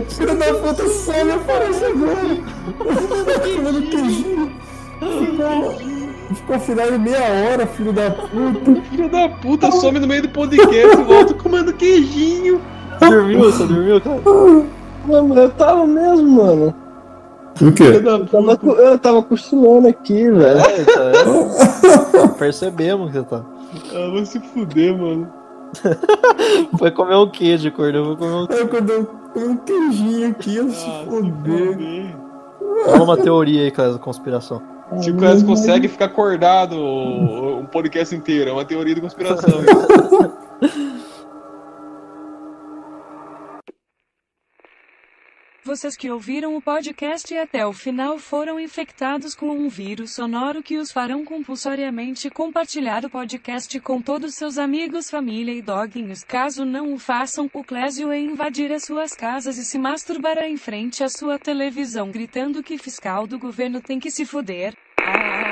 [SPEAKER 4] Filho da puta, some aparece agora. Comendo queijinho. Ficou- afinal em meia hora, filho da puta.
[SPEAKER 2] Filho da puta, some no meio do podcast e volta comendo queijinho.
[SPEAKER 3] Dormiu? Você dormiu, cara?
[SPEAKER 5] Mano, eu tava mesmo, mano.
[SPEAKER 4] O quê?
[SPEAKER 5] Eu tava, eu tava cochilando aqui, velho.
[SPEAKER 3] É, tá. Percebemos que você tá.
[SPEAKER 2] Ah, vai se fuder, mano.
[SPEAKER 3] Foi comer um queijo, acordou. Foi comer um...
[SPEAKER 4] Quando eu comi um queijinho aqui, eu se foder.
[SPEAKER 3] Fala uma teoria aí, da conspiração.
[SPEAKER 2] Se o Clésio consegue ficar acordado um podcast inteiro, é uma teoria de conspiração.
[SPEAKER 1] Vocês que ouviram o podcast até o final foram infectados com um vírus sonoro que os farão compulsoriamente compartilhar o podcast com todos seus amigos, família e doguinhos. Caso não o façam, o Clésio é invadir as suas casas e se masturbará em frente à sua televisão gritando que fiscal do governo tem que se fuder. Ah.